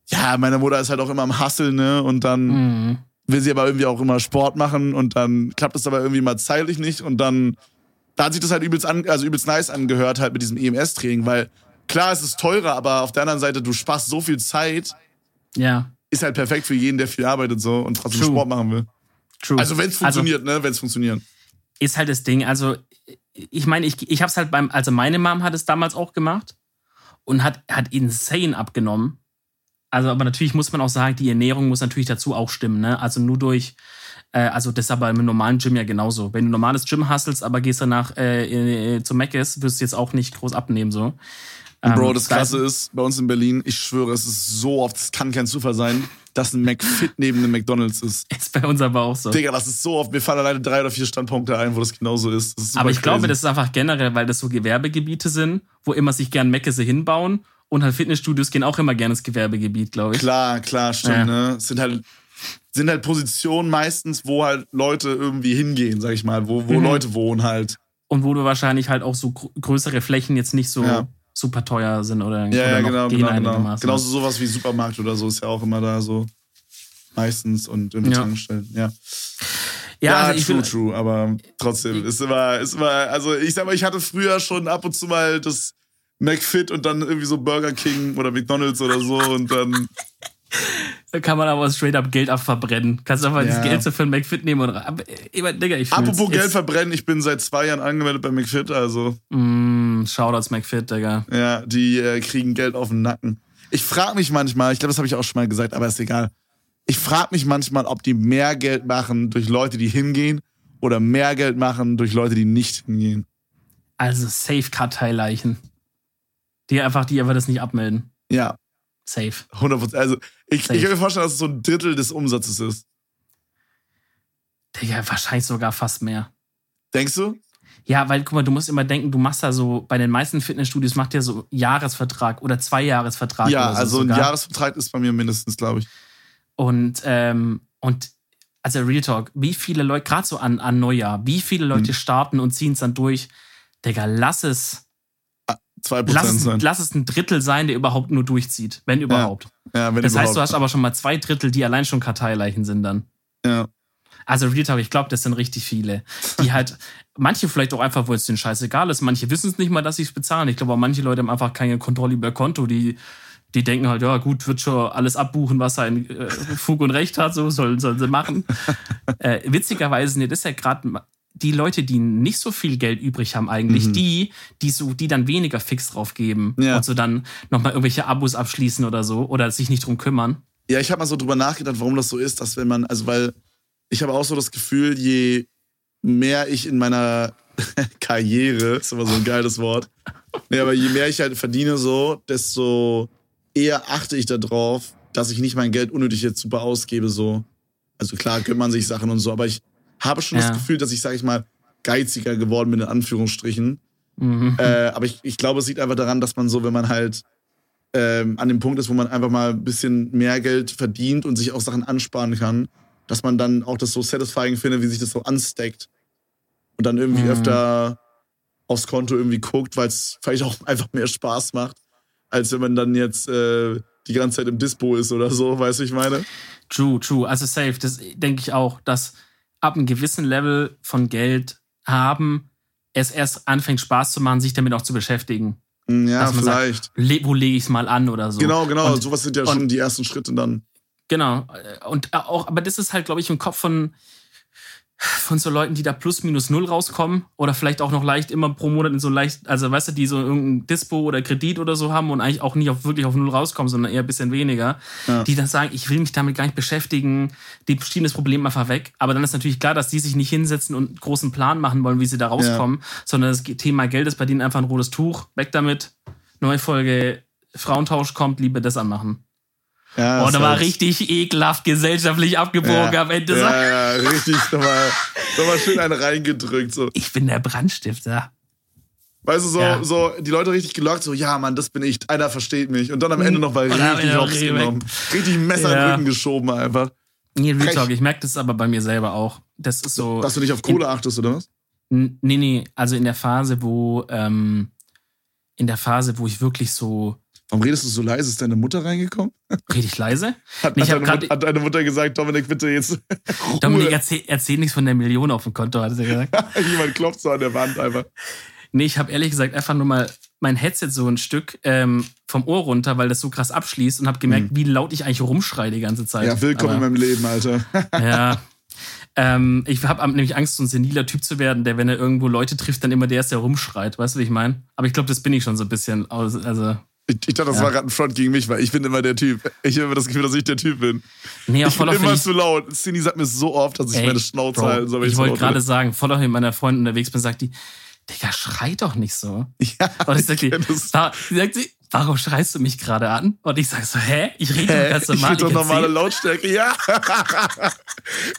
ja, meine Mutter ist halt auch immer am Hustle, ne? Und dann Mhm. will sie aber irgendwie auch immer Sport machen und dann klappt es aber irgendwie mal zeitlich nicht und dann, da hat sich das halt übelst, an, also übelst nice angehört, halt mit diesem EMS-Training, weil klar, es ist teurer, aber auf der anderen Seite, du sparst so viel Zeit, Ja, ist halt perfekt für jeden, der viel arbeitet so und trotzdem True. Sport machen will. true. Also wenn es funktioniert, ne? Wenn es funktioniert. ist halt das Ding. Also, ich meine, ich, ich habe es halt beim, also meine Mom hat es damals auch gemacht und hat, hat insane abgenommen. Also, aber natürlich muss man auch sagen, die Ernährung muss natürlich dazu auch stimmen, ne? Also nur durch, äh, also das ist aber im normalen Gym ja genauso. Wenn du normales Gym hustlest, aber gehst danach äh, äh, zu Mc's, wirst du jetzt auch nicht groß abnehmen, so. Ähm, Bro, das da Krasse ist, bei uns in Berlin, ich schwöre, es ist so oft, es kann kein Zufall sein, dass ein McFit neben einem McDonalds ist. Ist bei uns aber auch so. Digga, das ist so oft, mir fallen alleine drei oder vier Standpunkte ein, wo das genauso ist. Das ist Aber ich glaube, crazy. das ist einfach generell, weil das so Gewerbegebiete sind, wo immer sich gern Meckese hinbauen und halt Fitnessstudios gehen auch immer gerne ins Gewerbegebiet, glaube ich. Klar, klar, stimmt, Ja. ne? Es sind halt, sind halt Positionen meistens, wo halt Leute irgendwie hingehen, sag ich mal, wo, wo Mhm. Leute wohnen halt. Und wo du wahrscheinlich halt auch so gr- größere Flächen jetzt nicht so Ja. Super teuer sind oder, Ja, oder ja, genau, gehen genau, genau. einigermaßen. Genauso sowas wie Supermarkt oder so ist ja auch immer da so. Meistens und in den Ja. Tankstellen, ja. Ja, also ich true, will, true, aber trotzdem ist immer, ist immer, also ich sag mal, ich hatte früher schon ab und zu mal das McFit und dann irgendwie so Burger King oder McDonalds oder so und dann, da kann man aber straight up Geld abverbrennen. Kannst einfach Ja. das Geld so für ein McFit nehmen und aber, aber, Digga, ich apropos Geld verbrennen, ich bin seit zwei Jahren angemeldet bei McFit, also Mm, Shoutouts McFit, Digga. ja, die äh, kriegen Geld auf den Nacken. Ich frage mich manchmal, ich glaube, das habe ich auch schon mal gesagt, aber ist egal. Ich frage mich manchmal, ob die mehr Geld machen durch Leute, die hingehen oder mehr Geld machen durch Leute, die nicht hingehen. Also Safe-Karteileichen. Die einfach, die einfach das nicht abmelden. Ja, Safe. 100 Also ich, Safe. ich kann mir vorstellen, dass es so ein Drittel des Umsatzes ist. Digga, wahrscheinlich sogar fast mehr. Denkst du? Ja, weil, guck mal, du musst immer denken, du machst da so, bei den meisten Fitnessstudios macht ja so Jahresvertrag oder Zweijahresvertrag. Ja, so also ein sogar. Jahresvertrag ist bei mir mindestens, glaube ich. Und, ähm, und also Real Talk, wie viele Leute, gerade so an, an Neujahr, wie viele Leute Mhm. starten und ziehen es dann durch? Digga, lass es, Zwei lass Prozent es, sein. lass es ein Drittel sein, der überhaupt nur durchzieht, wenn überhaupt. Ja, wenn das heißt, überhaupt. du hast aber schon mal zwei Drittel, die allein schon Karteileichen sind dann. ja. Also Real Talk, ich glaube, das sind richtig viele, die halt, manche vielleicht auch einfach, wo es denen scheißegal ist, manche wissen es nicht mal, dass sie es bezahlen. Ich glaube, manche Leute haben einfach keine Kontrolle über Konto, die, die denken halt, ja gut, wird schon alles abbuchen, was sein äh, Fug und Recht hat, so sollen, sollen sie machen. äh, witzigerweise ja das ja gerade die Leute, die nicht so viel Geld übrig haben eigentlich, Mhm. die, die so, die dann weniger fix drauf geben Ja. und so dann nochmal irgendwelche Abos abschließen oder so oder sich nicht drum kümmern. Ja, ich habe mal so drüber nachgedacht, warum das so ist, dass wenn man, also weil ich habe auch so das Gefühl, je mehr ich in meiner Karriere, ist immer so ein geiles Wort, nee, aber je mehr ich halt verdiene so, desto eher achte ich darauf, dass ich nicht mein Geld unnötig jetzt super ausgebe so. Also klar, gönnt man sich Sachen und so, aber ich habe schon Ja. das Gefühl, dass ich, sage ich mal, geiziger geworden bin in Anführungsstrichen. Mhm. Äh, aber ich, ich glaube, es liegt einfach daran, dass man so, wenn man halt ähm, an dem Punkt ist, wo man einfach mal ein bisschen mehr Geld verdient und sich auch Sachen ansparen kann, dass man dann auch das so satisfying findet, wie sich das so ansteckt. Und dann irgendwie Mhm. öfter aufs Konto irgendwie guckt, weil es vielleicht auch einfach mehr Spaß macht, als wenn man dann jetzt äh, die ganze Zeit im Dispo ist oder so, weißt du, ich meine? True, true. Also safe. Das denke ich auch, dass ab einem gewissen Level von Geld haben, es erst anfängt Spaß zu machen, sich damit auch zu beschäftigen. Hm, Ja, sagt, vielleicht. Le wo lege ich es mal an oder so. genau, genau. Und, Sowas sind ja und- schon die ersten Schritte dann. genau. Und auch, aber das ist halt, glaube ich, im Kopf von, von so Leuten, die da plus minus null rauskommen oder vielleicht auch noch leicht immer pro Monat in so leicht, also weißt du, die so irgendein Dispo oder Kredit oder so haben und eigentlich auch nicht auf, wirklich auf null rauskommen, sondern eher ein bisschen weniger, Ja. die dann sagen, ich will mich damit gar nicht beschäftigen, die schieben das Problem einfach weg. Aber dann ist natürlich klar, dass die sich nicht hinsetzen und einen großen Plan machen wollen, wie sie da rauskommen, sondern das Thema Geld ist bei denen einfach ein rotes Tuch, weg damit, neue Folge Frauentausch kommt, lieber das anmachen. Ja, Oh, ist da war halt- richtig ekelhaft gesellschaftlich abgebogen ja, am Ende. Ja, ja, richtig nochmal noch mal schön einen reingedrückt. So. Ich bin der Brandstifter. Weißt du, so, Ja. so die Leute richtig gelockt, so, ja, Mann, das bin ich, einer versteht mich. Und dann am Ende noch mal Und am richtig Ende noch hops genommen. Richtig Messer in Ja. den Rücken geschoben einfach. Nee, Real. Talk, ich merke das aber bei mir selber auch. Das ist so. Dass du nicht auf Kohle achtest, oder was? Nee, nee, also in der Phase, wo, ähm, in der Phase, wo ich wirklich so, Warum redest du so leise? Ist deine Mutter reingekommen? rede ich leise? Hat, Nee, ich hat, deine, Mut- hat deine Mutter gesagt, Dominik, bitte jetzt Ruhe. Dominik, erzähl, erzähl nichts von der Million auf dem Konto, hat sie gesagt. Jemand klopft so an der Wand einfach. Nee, ich habe ehrlich gesagt einfach nur mal mein Headset so ein Stück ähm, vom Ohr runter, weil das so krass abschließt und habe gemerkt, wie laut ich eigentlich rumschreie die ganze Zeit. Mhm. Ja, willkommen in Aber- meinem Leben, Alter. Ja. Ähm, ich habe nämlich Angst, so ein seniler Typ zu werden, der, wenn er irgendwo Leute trifft, dann immer der ist, der rumschreit. Weißt du, wie ich meine? Aber ich glaube, das bin ich schon so ein bisschen. aus- Also, Ich, ich dachte, das Ja. war gerade ein Front gegen mich, weil ich bin immer der Typ. Ich habe immer das Gefühl, dass ich der Typ bin. nee, auch Ich bin immer ich, zu laut. Cindy sagt mir so oft, dass ich Ey, meine Schnauze Bro, halten soll. Ich so wollte gerade sagen, voll auch mit meiner Freundin unterwegs bin, sagt die, Digga, schrei doch nicht so. Ja, Und ich sag die, kenn das. wa- die sagt sie, warum schreist du mich gerade an? Und ich sag so, hä? Ich rede Hä? ganz Ich normal. rede doch ich normale Lautstärke, ja.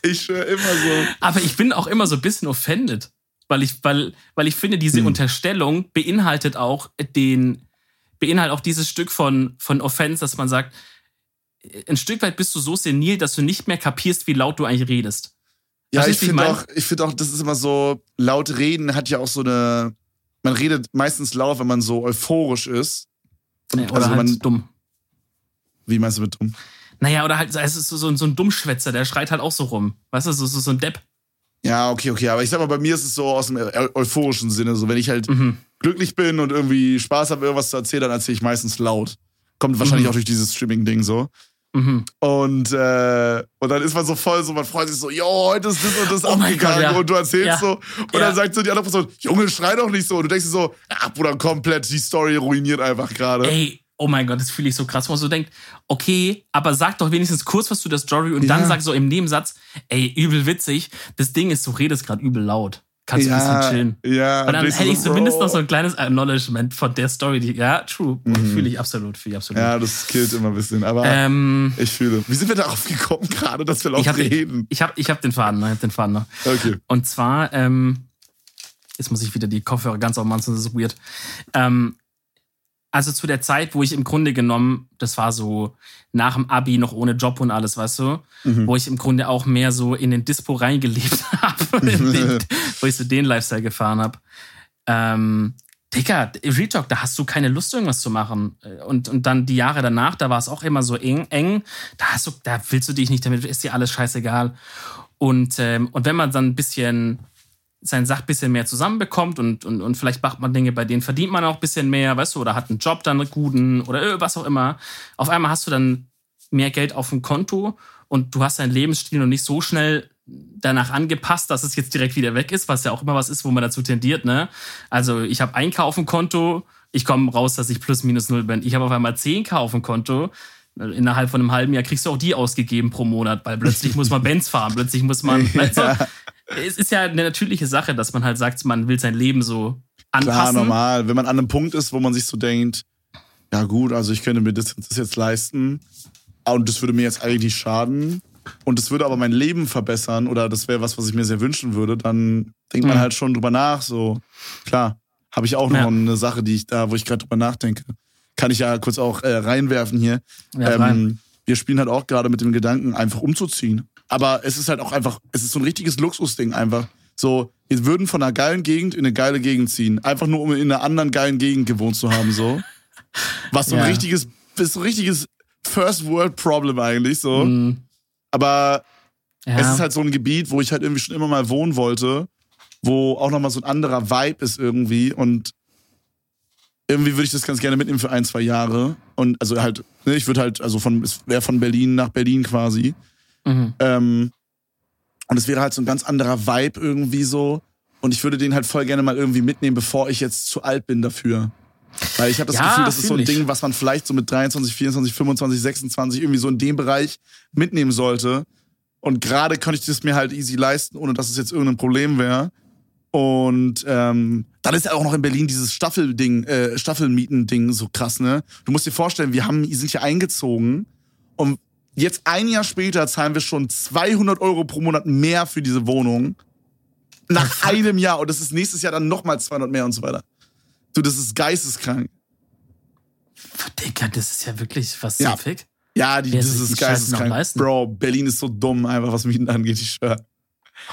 ich schwöre immer so. Aber ich bin auch immer so ein bisschen offended, weil ich, weil, weil ich finde, diese Hm. Unterstellung beinhaltet auch den, beinhaltet auch dieses Stück von, von Offense, dass man sagt, ein Stück weit bist du so senil, dass du nicht mehr kapierst, wie laut du eigentlich redest. Ja, Verstehst ich finde auch, ich finde auch, das ist immer so, laut reden hat ja auch so eine, man redet meistens laut, wenn man so euphorisch ist. Und Oder also halt man, dumm. wie meinst du mit dumm? Naja, oder halt, es ist so, so, ein- so ein Dummschwätzer, der schreit halt auch so rum. Weißt du, so, so, so ein Depp. Ja, okay, okay, aber ich sag mal, bei mir ist es so aus dem eu- euphorischen Sinne, so wenn ich halt Mhm. glücklich bin und irgendwie Spaß habe, irgendwas zu erzählen, dann erzähle ich meistens laut. Kommt wahrscheinlich Mhm. auch durch dieses Streaming-Ding so. Mhm. Und, äh, und dann ist man so voll so, man freut sich so, jo, heute ist das und das Oh abgegangen Gott, ja. und du erzählst Ja. so. Und Ja. dann sagt so die andere Person, Junge, schrei doch nicht so. Und du denkst dir so, ah, Bruder, komplett, die Story ruiniert einfach gerade. Ey, oh mein Gott, das fühle ich so krass, wo man so denkt, okay, aber sag doch wenigstens kurz was zu der Story und Ja. dann sag so im Nebensatz, ey, übel witzig, das Ding ist, du redest gerade übel laut. kannst du ein bisschen chillen. Ja, Und dann hätte ich so, zumindest Bro. noch so ein kleines Acknowledgement von der Story. Die, ja, true. Fühle ich absolut, fühle ich absolut. Mhm. Ja, das killt immer ein bisschen. Aber Ähm, ich fühle. Wie sind wir darauf gekommen gerade, dass wir ich laut habe reden? ich hab, ich hab den Faden, noch, ich hab den Faden noch. Okay. Und zwar, ähm, jetzt muss ich wieder die Kopfhörer ganz aufmachen, sonst ist es weird. Ähm, also zu der Zeit, wo ich im Grunde genommen, das war so nach dem Abi noch ohne Job und alles, weißt du, wo ich im Grunde auch mehr so in den Dispo reingelebt habe, den- wo ich so den Lifestyle gefahren habe. Ähm, Digga, Real Talk, da hast du keine Lust, irgendwas zu machen. Und, und dann die Jahre danach, da war es auch immer so eng, eng. Da hast du, da willst du dich nicht damit, ist dir alles scheißegal. Und, ähm, und wenn man dann ein bisschen sein Sach bisschen mehr zusammenbekommt und, und, und vielleicht macht man Dinge, bei denen verdient man auch ein bisschen mehr, weißt du, oder hat einen Job dann einen guten oder äh, was auch immer. Auf einmal hast du dann mehr Geld auf dem Konto und du hast deinen Lebensstil noch nicht so schnell danach angepasst, dass es jetzt direkt wieder weg ist, was ja auch immer was ist, wo man dazu tendiert, ne? Also ich habe 1K auf dem Konto, ich komme raus, dass ich plus minus null bin. Ich habe auf einmal 10K auf dem Konto. Innerhalb von einem halben Jahr kriegst du auch die ausgegeben pro Monat, weil plötzlich muss man Benz fahren, plötzlich muss man. Weißt du, es ist ja eine natürliche Sache, dass man halt sagt, man will sein Leben so anpassen. Klar, normal. Wenn man an einem Punkt ist, wo man sich so denkt, ja gut, also ich könnte mir das, das jetzt leisten und das würde mir jetzt eigentlich schaden und das würde aber mein Leben verbessern oder das wäre was, was ich mir sehr wünschen würde, dann denkt man Mhm. halt schon drüber nach. So, klar, habe ich auch noch Ja. eine Sache, die ich da, wo ich gerade drüber nachdenke. Kann ich ja kurz auch äh, reinwerfen hier. Ja, ähm, wir spielen halt auch gerade mit dem Gedanken, einfach umzuziehen. Aber es ist halt auch einfach, es ist so ein richtiges Luxusding einfach. So, wir würden von einer geilen Gegend in eine geile Gegend ziehen. Einfach nur, um in einer anderen geilen Gegend gewohnt zu haben, so. Was so ein Ja. richtiges, ist so ein richtiges First World Problem eigentlich, so. Mhm. Aber Ja. es ist halt so ein Gebiet, wo ich halt irgendwie schon immer mal wohnen wollte, wo auch nochmal so ein anderer Vibe ist irgendwie und irgendwie würde ich das ganz gerne mitnehmen für ein, zwei Jahre. Und also halt, ne, ich würde halt, also von, es wäre von Berlin nach Berlin quasi. Mhm. Ähm, und es wäre halt so ein ganz anderer Vibe irgendwie so. Und ich würde den halt voll gerne mal irgendwie mitnehmen, bevor ich jetzt zu alt bin dafür. Weil ich habe das Ja, Gefühl, das ist so ein ich. Ding, was man vielleicht so mit 23, 24, 25, 26 irgendwie so in dem Bereich mitnehmen sollte. Und gerade könnte ich das mir halt easy leisten, ohne dass es jetzt irgendein Problem wäre. Und ähm, dann ist ja auch noch in Berlin dieses Staffelding, äh, Staffelmieten-Ding so krass, ne? Du musst dir vorstellen, wir haben, sind hier eingezogen und jetzt ein Jahr später zahlen wir schon 200 Euro pro Monat mehr für diese Wohnung. Nach einem Jahr. Und das ist nächstes Jahr dann nochmal 200 mehr und so weiter. Du, das ist geisteskrank. Digga, das ist ja wirklich was Ja. fick. Ja, die, Wer das ist geisteskrank. Bro, Berlin ist so dumm, einfach was Mieten angeht, ich schwör.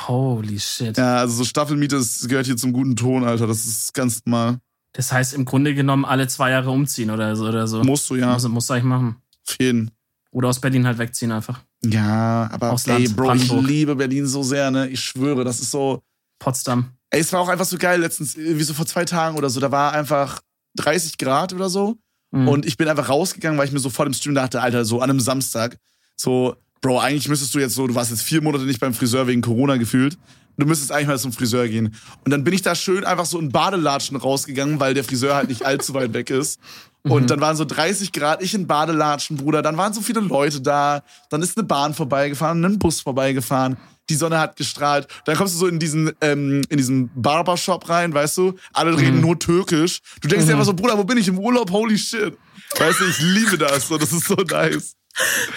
Holy shit. Ja, also so Staffelmiete, das gehört hier zum guten Ton, Alter. Das ist ganz normal. Das heißt im Grunde genommen alle zwei Jahre umziehen oder so oder so. Musst du ja. Muss, muss eigentlich machen. Auf jeden. Oder aus Berlin halt wegziehen einfach. Ja, aber Aufs ey, Land, Bro, Brandenburg. ich liebe Berlin so sehr, ne? Ich schwöre, das ist so. Potsdam. Ey, es war auch einfach so geil letztens, wie so vor zwei Tagen oder so. Da war einfach 30 Grad oder so. Mhm. Und ich bin einfach rausgegangen, weil ich mir so vor dem Stream dachte, Alter, so an einem Samstag, so, Bro, eigentlich müsstest du jetzt so, du warst jetzt vier Monate nicht beim Friseur wegen Corona gefühlt. Du müsstest eigentlich mal zum Friseur gehen. Und dann bin ich da schön einfach so in Badelatschen rausgegangen, weil der Friseur halt nicht allzu weit weg ist. Und dann waren so 30 Grad, ich in Badelatschen, Bruder. Dann waren so viele Leute da. Dann ist eine Bahn vorbeigefahren, ein Bus vorbeigefahren. Die Sonne hat gestrahlt. Dann kommst du so in diesen, ähm, in diesen Barbershop rein, weißt du? Alle reden nur Türkisch. Du denkst dir einfach so, Bruder, wo bin ich im Urlaub? Holy shit. Weißt du, ich liebe das. So, das ist so nice.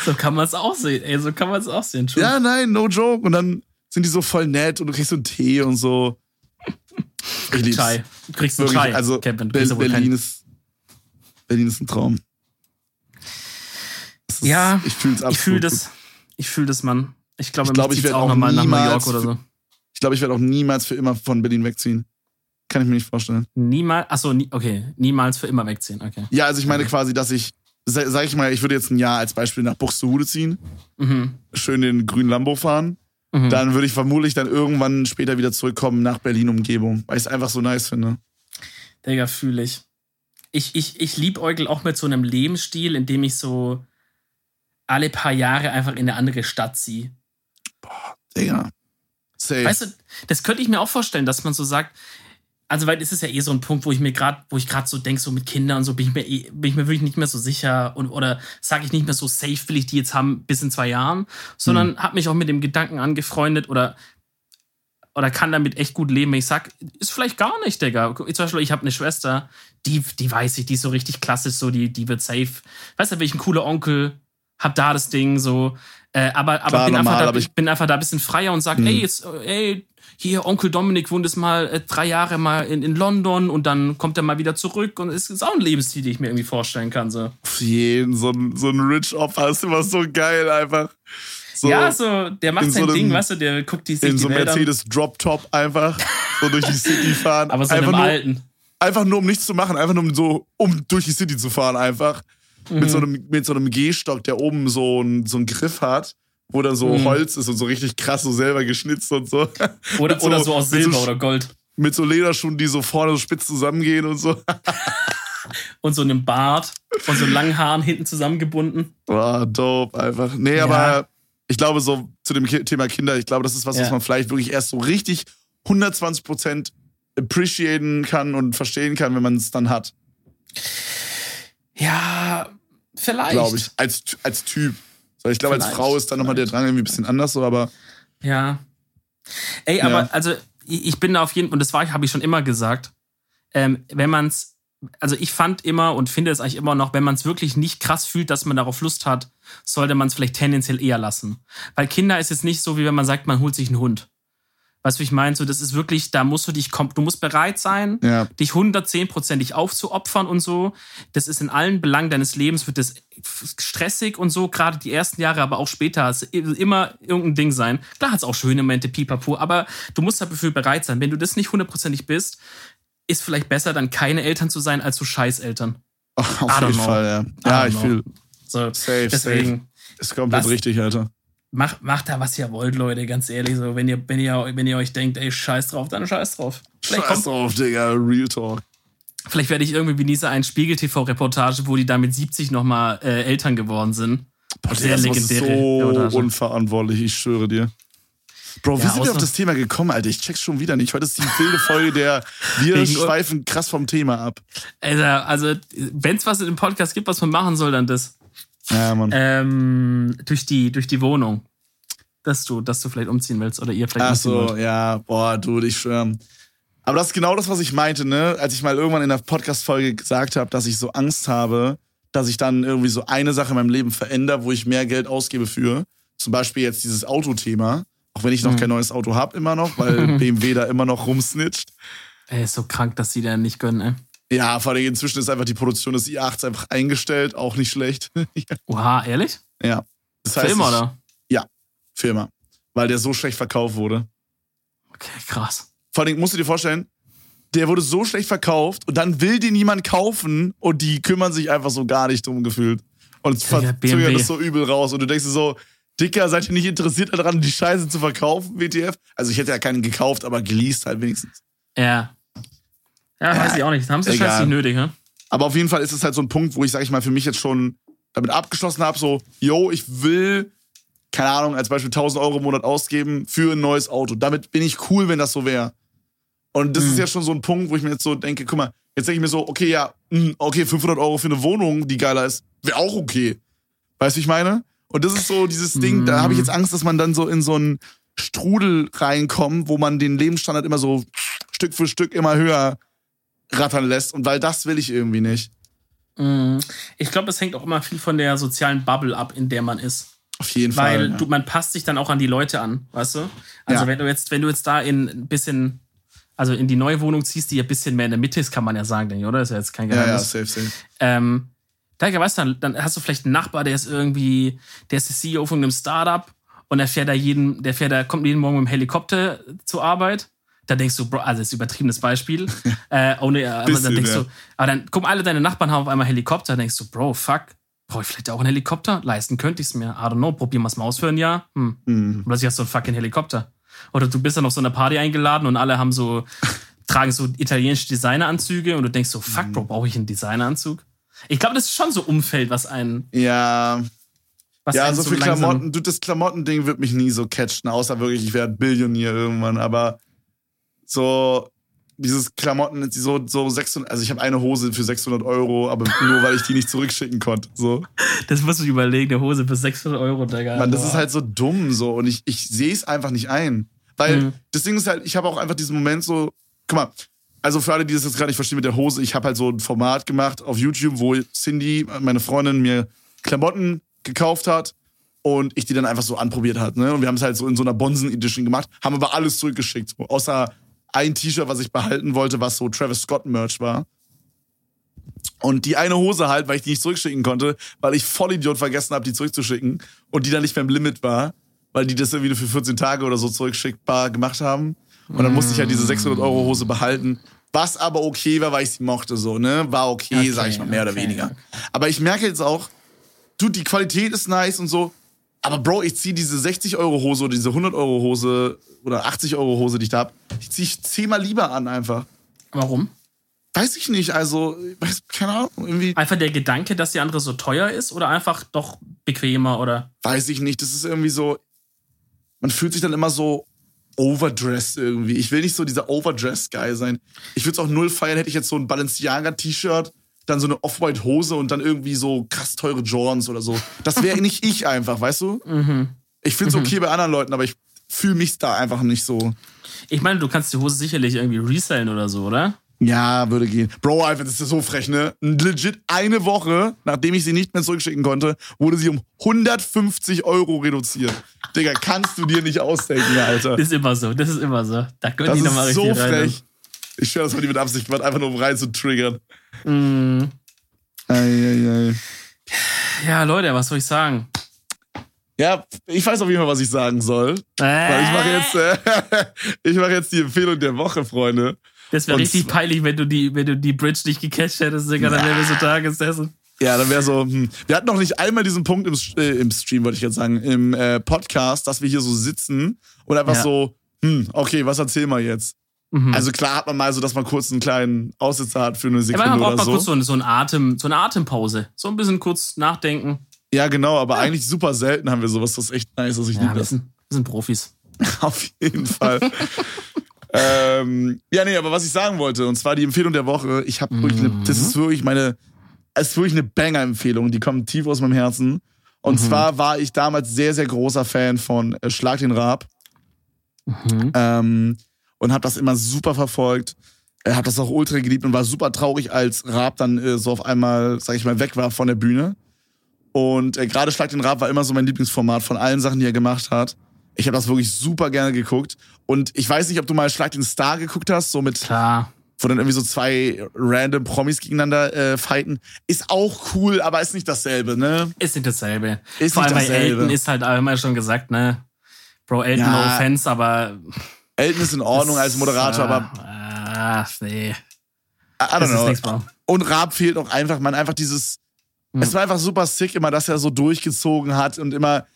So kann man es auch sehen. Ey, so kann man es auch sehen. True. Ja, nein, no joke. Und dann sind die so voll nett und du kriegst so einen Tee und so. Ich lieb's. Chai. Du kriegst einen Wirklich, Chai. also Kevin, du wohl Berlin keinen- ist Berlin ist ein Traum. Ist, Ja, ich fühl's absolut. Ich fühle das. Ich fühle das, Mann. Ich glaube, Ich glaub, ich ich werd auch auch nochmal nach New York niemals oder so. Ich glaube, ich werde auch niemals für immer von Berlin wegziehen. Kann ich mir nicht vorstellen. Niemals, achso, nie, okay, niemals für immer wegziehen, okay. Ja, also ich meine quasi, dass ich, sa- sag ich mal, ich würde jetzt ein Jahr als Beispiel nach Buxtehude ziehen, Mhm. schön den grünen Lambo fahren. Mhm. Dann würde ich vermutlich dann irgendwann später wieder zurückkommen nach Berlin-Umgebung, weil ich es einfach so nice finde. Digga, fühle ich. Ich, ich, ich liebäugel auch mit so einem Lebensstil, in dem ich so alle paar Jahre einfach in eine andere Stadt ziehe. Digga. Safe. Weißt du, das könnte ich mir auch vorstellen, dass man so sagt, also weil es ist ja eh so ein Punkt, wo ich mir gerade, wo ich gerade so denke, so mit Kindern und so bin ich mir eh, bin ich mir wirklich nicht mehr so sicher und oder sage ich nicht mehr so safe will ich die jetzt haben bis in zwei Jahren, sondern Hm. habe mich auch mit dem Gedanken angefreundet oder oder kann damit echt gut leben. Ich sag, ist vielleicht gar nicht, Digga. Zum Beispiel, ich habe eine Schwester, die, die weiß ich, die ist so richtig klassisch, so, die, die wird safe. Weißt du, welchen cooler Onkel, hab da das Ding, so. Äh, aber aber Klar, bin, normal, einfach da, aber ich bin einfach da ein bisschen freier und sag, Hm. ey, jetzt, ey, hier, Onkel Dominik wohnt jetzt mal äh, drei Jahre mal in, in London und dann kommt er mal wieder zurück und es ist auch ein Lebensstil, den ich mir irgendwie vorstellen kann. So. Auf jeden, so ein, so ein Rich Opfer ist immer so geil einfach. So ja, so, der macht in sein so Ding, weißt du, der guckt die sich in die so. Mercedes Drop Top einfach so durch die City fahren. Aber so einfach, einem nur, alten. einfach nur um nichts zu machen, einfach nur um so um durch die City zu fahren einfach. Mhm. Mit so einem mit so einem Gehstock, der oben so ein, so einen Griff hat, wo dann so Mhm. Holz ist und so richtig krass so selber geschnitzt und so. Oder, so- oder so aus so Silber Sch- oder Gold. Mit so Lederschuhen, die so vorne so spitz zusammengehen und so. Und so einem Bart und so langen Haaren hinten zusammengebunden. Boah, dope einfach. Nee, Ja. aber ich glaube so zu dem Thema Kinder, ich glaube, das ist was, was Ja. man vielleicht wirklich erst so richtig 120 Prozent appreciaten kann und verstehen kann, wenn man es dann hat, Ja, vielleicht. glaube ich, als, als Typ. So, ich glaube, als Frau ist dann nochmal der Drang irgendwie ein bisschen anders so, aber Ja. Ey, aber Ja. also ich bin da auf jeden und das war, habe ich schon immer gesagt, ähm, wenn man's, also ich fand immer und finde es eigentlich immer noch, wenn man es wirklich nicht krass fühlt, dass man darauf Lust hat, sollte man es vielleicht tendenziell eher lassen. Weil Kinder ist jetzt nicht so, wie wenn man sagt, man holt sich einen Hund. Weißt du, wie ich meine? So, das ist wirklich, da musst du dich, du musst bereit sein, ja. dich 110%ig aufzuopfern und so. Das ist in allen Belangen deines Lebens, wird das stressig und so, gerade die ersten Jahre, aber auch später, es immer irgendein Ding sein. Klar hat es auch schöne Momente, pipapo, aber du musst dafür bereit sein. Wenn du das nicht hundertprozentig bist, ist vielleicht besser, dann keine Eltern zu sein, als so Scheißeltern. Auf I don't jeden know. Fall, ja. Ja, ich fühle. So, Safe, deswegen. safe. Ist komplett Was? richtig, Alter. Macht, macht da, was ihr wollt, Leute, ganz ehrlich. So, wenn ihr, wenn ihr, wenn ihr euch denkt, ey, scheiß drauf, dann scheiß drauf. Vielleicht Scheiß kommt, drauf, Digga. Real Talk. Vielleicht werde ich irgendwie wie Nisa ein Spiegel-TV-Reportage, wo die da mit 70 nochmal äh, Eltern geworden sind. Boah, Sehr ist legendäre so Reportage. unverantwortlich, ich schwöre dir. Bro, wie Ja, sind wir auf das Thema gekommen, Alter? Ich check's schon wieder nicht. Heute ist die wilde Folge der Wir schweifen krass vom Thema ab. Also, also wenn es was in dem Podcast gibt, was man machen soll, dann das. Ja, Mann. Ähm, durch, die, durch die Wohnung. Dass du, dass du vielleicht umziehen willst oder ihr vielleicht Ach umziehen so, wollt. ja, boah, du, ich schwöre. Aber das ist genau das, was ich meinte, ne? Als ich mal irgendwann in der Podcast-Folge gesagt habe, dass ich so Angst habe, dass ich dann irgendwie so eine Sache in meinem Leben verändere, wo ich mehr Geld ausgebe für. Zum Beispiel jetzt dieses Autothema. Auch wenn ich noch Mhm. kein neues Auto habe, immer noch, weil BMW da immer noch rumsnitcht. Ey, ist so krank, dass die da nicht gönnen, ey. Ja, vor allem inzwischen ist einfach die Produktion des i8s einfach eingestellt, auch nicht schlecht. Oha, ehrlich? ja. Das Film, ich, oder? Firma. Weil der so schlecht verkauft wurde. Okay, krass. Vor allem musst du dir vorstellen, der wurde so schlecht verkauft und dann will den niemand kaufen und die kümmern sich einfach so gar nicht drum gefühlt. Und Ja, verzögern das so übel raus. Und du denkst dir so, Dicker, seid ihr nicht interessiert daran, die Scheiße zu verkaufen, WTF? Also ich hätte ja keinen gekauft, aber geleast halt wenigstens. Ja. Ja, weiß Ja, ich auch nicht. Haben sie scheiße nicht nötig, ne? Aber auf jeden Fall ist es halt so ein Punkt, wo ich, sag ich mal, für mich jetzt schon damit abgeschlossen habe, so, yo, ich will, keine Ahnung, als Beispiel 1000 Euro im Monat ausgeben für ein neues Auto. Damit bin ich cool, wenn das so wäre. Und das Mhm. ist ja schon so ein Punkt, wo ich mir jetzt so denke, guck mal, jetzt denke ich mir so, okay, ja, mh, okay, 500 Euro für eine Wohnung, die geiler ist, wäre auch okay. Weißt du, wie ich meine? Und das ist so dieses Ding, da habe ich jetzt Angst, dass man dann so in so einen Strudel reinkommt, wo man den Lebensstandard immer so Stück für Stück immer höher rattern lässt. Und weil das will ich irgendwie nicht. Mhm. Ich glaube, es hängt auch immer viel von der sozialen Bubble ab, in der man ist. Auf jeden Weil Fall. ja. du, man passt sich dann auch an die Leute an, weißt du? Also Ja. wenn du jetzt, wenn du jetzt da in ein bisschen, also in die neue Wohnung ziehst, die ja ein bisschen mehr in der Mitte ist, kann man ja sagen, denke ich, oder? Ist ja jetzt kein ja, ja, Geheimnis. safe, safe. Ähm, da weißt du, dann, dann hast du vielleicht einen Nachbar, der ist irgendwie, der ist der CEO von einem Startup und der fährt da jeden, der fährt da, kommt jeden Morgen mit dem Helikopter zur Arbeit. Da denkst du, Bro, also das ist ein übertriebenes Beispiel. äh, ohne, aber dann denkst du, aber dann gucken alle deine Nachbarn haben auf einmal Helikopter, denkst du, Bro, fuck, brauche ich vielleicht auch einen Helikopter? Leisten könnte ich es mir. I don't know, probieren wir es mal aus für ein Jahr. Hm. Hm. Und plötzlich hast du einen fucking Helikopter. Oder du bist dann auf so eine Party eingeladen und alle haben so, tragen so italienische Designeranzüge und du denkst so, fuck, Bro, brauche ich einen Designeranzug? Ich glaube, das ist schon so Umfeld, was einen, Ja, was ja, einen so so viel Klamotten. Du, das Klamottending wird mich nie so catchen, außer wirklich, ich werde Billionär irgendwann. Aber so dieses Klamotten, so, so 600, also ich habe eine Hose für 600 Euro, aber nur weil ich die nicht zurückschicken konnte. So. Das musst du überlegen, eine Hose für 600 Euro, Digga. Mann, das ist halt so dumm so und ich, ich sehe es einfach nicht ein. Weil Mhm. das Ding ist halt, ich habe auch einfach diesen Moment so, guck mal, also für alle, die das jetzt gerade nicht verstehen mit der Hose, ich habe halt so ein Format gemacht auf YouTube, wo Cindy, meine Freundin, mir Klamotten gekauft hat und ich die dann einfach so anprobiert hat. Ne? Und wir haben es halt so in so einer Bonsen-Edition gemacht, haben aber alles zurückgeschickt. Außer ein T-Shirt, was ich behalten wollte, was so Travis Scott-Merch war. Und die eine Hose halt, weil ich die nicht zurückschicken konnte, weil ich voll Idiot vergessen habe, die zurückzuschicken und die dann nicht mehr im Limit war, weil die das irgendwie nur für 14 Tage oder so zurückschickbar gemacht haben. Und dann musste ich halt diese 600 Euro Hose behalten. Was aber okay war, weil ich sie mochte, so, ne? War okay, Okay, sag ich mal, mehr oder okay, weniger. okay. Aber ich merke jetzt auch, du, die Qualität ist nice und so. Aber Bro, ich zieh diese 60 Euro Hose oder diese 100 Euro Hose oder 80 Euro Hose, die ich da hab, die zieh ich zehnmal lieber an einfach. Warum? Weiß ich nicht, also, ich weiß, keine Ahnung, irgendwie, Einfach der Gedanke, dass die andere so teuer ist oder einfach doch bequemer oder. weiß ich nicht. Das ist irgendwie so, man fühlt sich dann immer so overdressed irgendwie. Ich will nicht so dieser overdressed Guy sein. Ich würde es auch null feiern, hätte ich jetzt so ein Balenciaga-T-Shirt, dann so eine Off-White-Hose und dann irgendwie so krass teure Jordans oder so. Das wäre nicht ich einfach, weißt du? Mhm. Ich finde es okay bei anderen Leuten, aber ich fühle mich da einfach nicht so. Ich meine, du kannst die Hose sicherlich irgendwie resellen oder so, oder? Ja, würde gehen. Bro, Alter, das ist so frech, ne? Legit eine Woche, nachdem ich sie nicht mehr zurückschicken konnte, wurde sie um 150 Euro reduziert. Digga, kannst du dir nicht ausdenken, Alter. Das ist immer so, das ist immer so. Da können Das die nochmal ist richtig so rein. frech. Ich schwöre, das war nicht mit Absicht gemacht, einfach nur um rein zu triggern. Mhm. Eieiei. Ja, Leute, was soll ich sagen? Ja, ich weiß auf jeden Fall, was ich sagen soll. Weil ich mache jetzt, äh, ich mache jetzt die Empfehlung der Woche, Freunde. Das wäre richtig peinlich, wenn du die, wenn du die Bridge nicht gecatcht hättest, Digga, dann wären wir so Tagesessen. Ja, dann wäre so, hm. wir hatten noch nicht einmal diesen Punkt im, äh, im Stream, wollte ich jetzt sagen, im äh, Podcast, dass wir hier so sitzen und einfach Ja. so, hm, okay, was erzählen wir jetzt? Mhm. Also klar hat man mal so, dass man kurz einen kleinen Aussitzer hat für eine ja, Sekunde aber man braucht oder mal so. kurz so, so, ein Atem, so eine Atempause. So ein bisschen kurz nachdenken. Ja, genau, aber eigentlich super selten haben wir sowas, das ist echt nice, dass ich Ja, liebe wir sind, wir sind Profis. Auf jeden Fall. ähm, ja, nee, aber was ich sagen wollte, und zwar die Empfehlung der Woche, ich habe wirklich, eine, das ist wirklich meine, es ist wirklich eine Banger-Empfehlung, die kommt tief aus meinem Herzen. Und zwar war ich damals sehr, sehr großer Fan von äh, Schlag den Raab Mhm. ähm, und habe das immer super verfolgt. Er hat das auch ultra geliebt und war super traurig, als Raab dann äh, so auf einmal, sag ich mal, weg war von der Bühne. Und äh, gerade Schlag den Raab war immer so mein Lieblingsformat von allen Sachen, die er gemacht hat. Ich habe das wirklich super gerne geguckt. Und ich weiß nicht, ob du mal Schlag den Star geguckt hast, so mit, Klar. wo dann irgendwie so zwei random Promis gegeneinander äh, fighten. Ist auch cool, aber ist nicht dasselbe, ne? Ist nicht dasselbe. Ist Vor nicht allem bei dasselbe. Elton ist halt auch immer schon gesagt, ne? Bro, Elton, Ja. no offense, aber. Elton ist in Ordnung als Moderator, aber Ah, nee. I, don't ist know. Und Raab fehlt auch einfach, man, einfach dieses. Mhm. Es war einfach super sick, immer, dass er so durchgezogen hat und immer.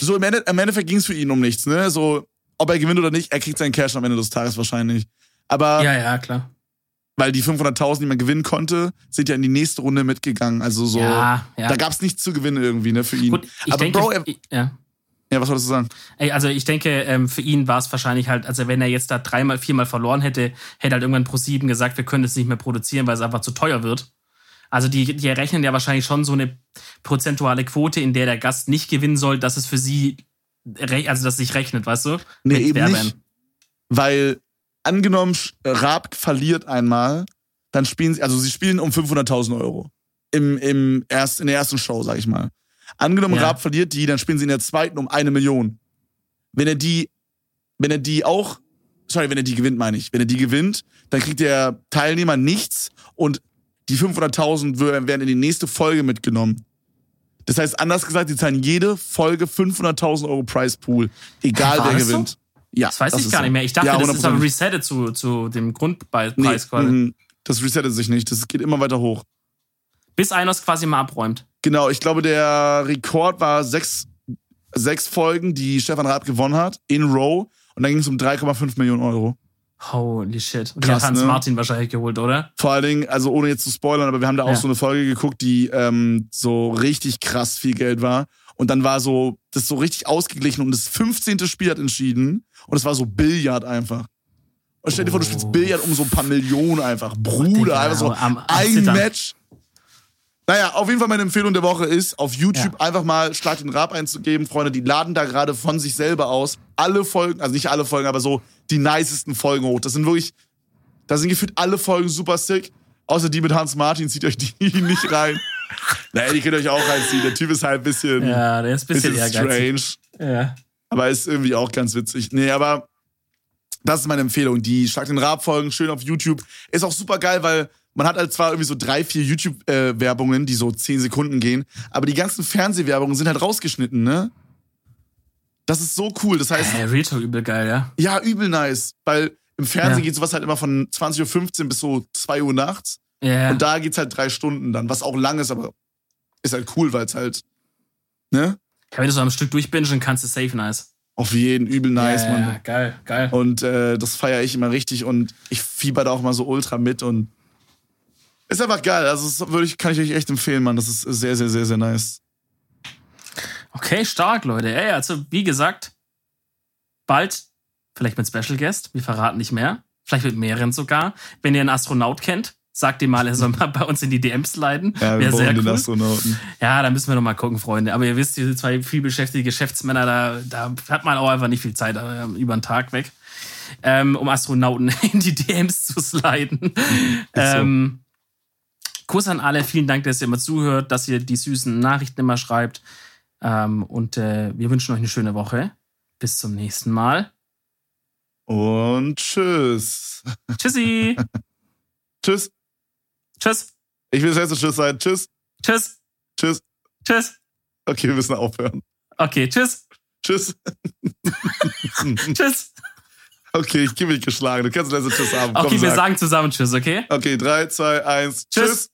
So im, Ende, im Endeffekt ging es für ihn um nichts, ne? So, ob er gewinnt oder nicht, er kriegt seinen Cash am Ende des Tages wahrscheinlich. Aber Ja, ja, klar. weil die 500.000, die man gewinnen konnte, sind ja in die nächste Runde mitgegangen. Also so, Ja, ja. da gab's nichts zu gewinnen irgendwie, ne, für ihn. Gut, Aber denke, Bro, er, ich, ja. ja, was wolltest du sagen? Ey, also ich denke, ähm, für ihn war es wahrscheinlich halt, also wenn er jetzt da dreimal, viermal verloren hätte, hätte halt irgendwann Pro7 gesagt, wir können es nicht mehr produzieren, weil es einfach zu teuer wird. Also die, die errechnen ja wahrscheinlich schon so eine prozentuale Quote, in der der Gast nicht gewinnen soll, dass es für sie, also dass es sich rechnet, weißt du? Nee, eben wer nicht. Weil angenommen, Sch- Raab verliert einmal, dann spielen sie, also sie spielen um 500.000 Euro. Im, im erst, in der ersten Show, sag ich mal. Angenommen, Ja. Raab verliert die, dann spielen sie in der zweiten um eine Million. Wenn er die, wenn er die auch, sorry, wenn er die gewinnt, meine ich. Wenn er die gewinnt, dann kriegt der Teilnehmer nichts und die 500.000 wür- werden in die nächste Folge mitgenommen. Das heißt, anders gesagt, sie zahlen jede Folge 500.000 Euro Price Pool, egal War wer das so? gewinnt. Ja, Das weiß ich ist gar so. nicht mehr. Ich dachte, Ja, das ist aber 100%. resettet zu, zu dem Grundpreis Nee, quasi. mhm, das resettet sich nicht. Das geht immer weiter hoch. Bis einer es quasi mal abräumt. Genau, ich glaube, der Rekord war sechs, sechs Folgen, die Stefan Raab gewonnen hat, in Row. Und dann ging es um 3,5 Millionen Euro. Holy shit. Und die Krass, hat Hans ne? Martin wahrscheinlich geholt, oder? Vor allen Dingen, also ohne jetzt zu spoilern, aber wir haben da auch Ja. so eine Folge geguckt, die ähm, so richtig krass viel Geld war. Und dann war so, das so richtig ausgeglichen und das 15. Spiel hat entschieden. Und es war so Billard einfach. Und stell dir vor, du spielst Oh. Billard um so ein paar Millionen einfach. Bruder, einfach so am- am ein. Match. Naja, auf jeden Fall meine Empfehlung der Woche ist, auf YouTube einfach mal Schlag den Rab einzugeben. Freunde, die laden da gerade von sich selber aus alle Folgen, also nicht alle Folgen, aber so die nicesten Folgen hoch. Das sind wirklich, da sind gefühlt alle Folgen super sick. Außer die mit Hans Martin, zieht euch die nicht rein. naja, die könnt ihr euch auch reinziehen. Der Typ ist halt ein bisschen, Ja, der ist ein bisschen, bisschen ehrgeizig. strange. Ja. Aber ist irgendwie auch ganz witzig. Nee, aber das ist meine Empfehlung. Die Schlag den Rab-Folgen schön auf YouTube. Ist auch super geil, weil man hat halt zwar irgendwie so drei, vier YouTube-Werbungen, die so zehn Sekunden gehen, aber die ganzen Fernsehwerbungen sind halt rausgeschnitten, ne? Das ist so cool. Das heißt, Äh, Real Talk übel geil, ja. ja, übel nice. Weil im Fernsehen Ja. geht sowas halt immer von 20.15 Uhr bis so 2 Uhr nachts. Ja. Und da geht's halt drei Stunden dann, was auch lang ist, aber ist halt cool, weil es halt, ne? ja, wenn du so am Stück durchbingen kannst, ist safe nice. Auf jeden übel nice, ja, Mann. Ja, geil, geil. Und äh, das feiere ich immer richtig und ich fieber da auch mal so ultra mit und ist einfach geil. Also das würde ich, kann ich euch echt empfehlen, Mann. Das ist sehr, sehr, sehr, sehr nice. Okay, stark, Leute. Ey, also wie gesagt, bald vielleicht mit Special Guest. Wir verraten nicht mehr. Vielleicht mit mehreren sogar. Wenn ihr einen Astronaut kennt, sagt ihm mal, er soll mal bei uns in die DMs leiten. Ja, wir Wäre sehr cool. Astronauten. Ja, da müssen wir noch mal gucken, Freunde. Aber ihr wisst, diese zwei vielbeschäftigte Geschäftsmänner, da, da hat man auch einfach nicht viel Zeit äh, über den Tag weg, ähm, um Astronauten in die DMs zu sliden. ähm, Kuss an alle, vielen Dank, dass ihr immer zuhört, dass ihr die süßen Nachrichten immer schreibt. Ähm, und äh, wir wünschen euch eine schöne Woche. Bis zum nächsten Mal. Und tschüss. Tschüssi. Tschüss. Tschüss. Ich will jetzt Tschüss sein. Tschüss. Tschüss. Tschüss. Tschüss. Okay, wir müssen aufhören. Okay, tschüss. Tschüss. Tschüss. Okay, ich gebe mich geschlagen. Du kannst letzte Tschüss haben. Komm, Okay, wir sag. sagen zusammen Tschüss, okay? Okay, drei, zwei, eins. Tschüss. Tschüss.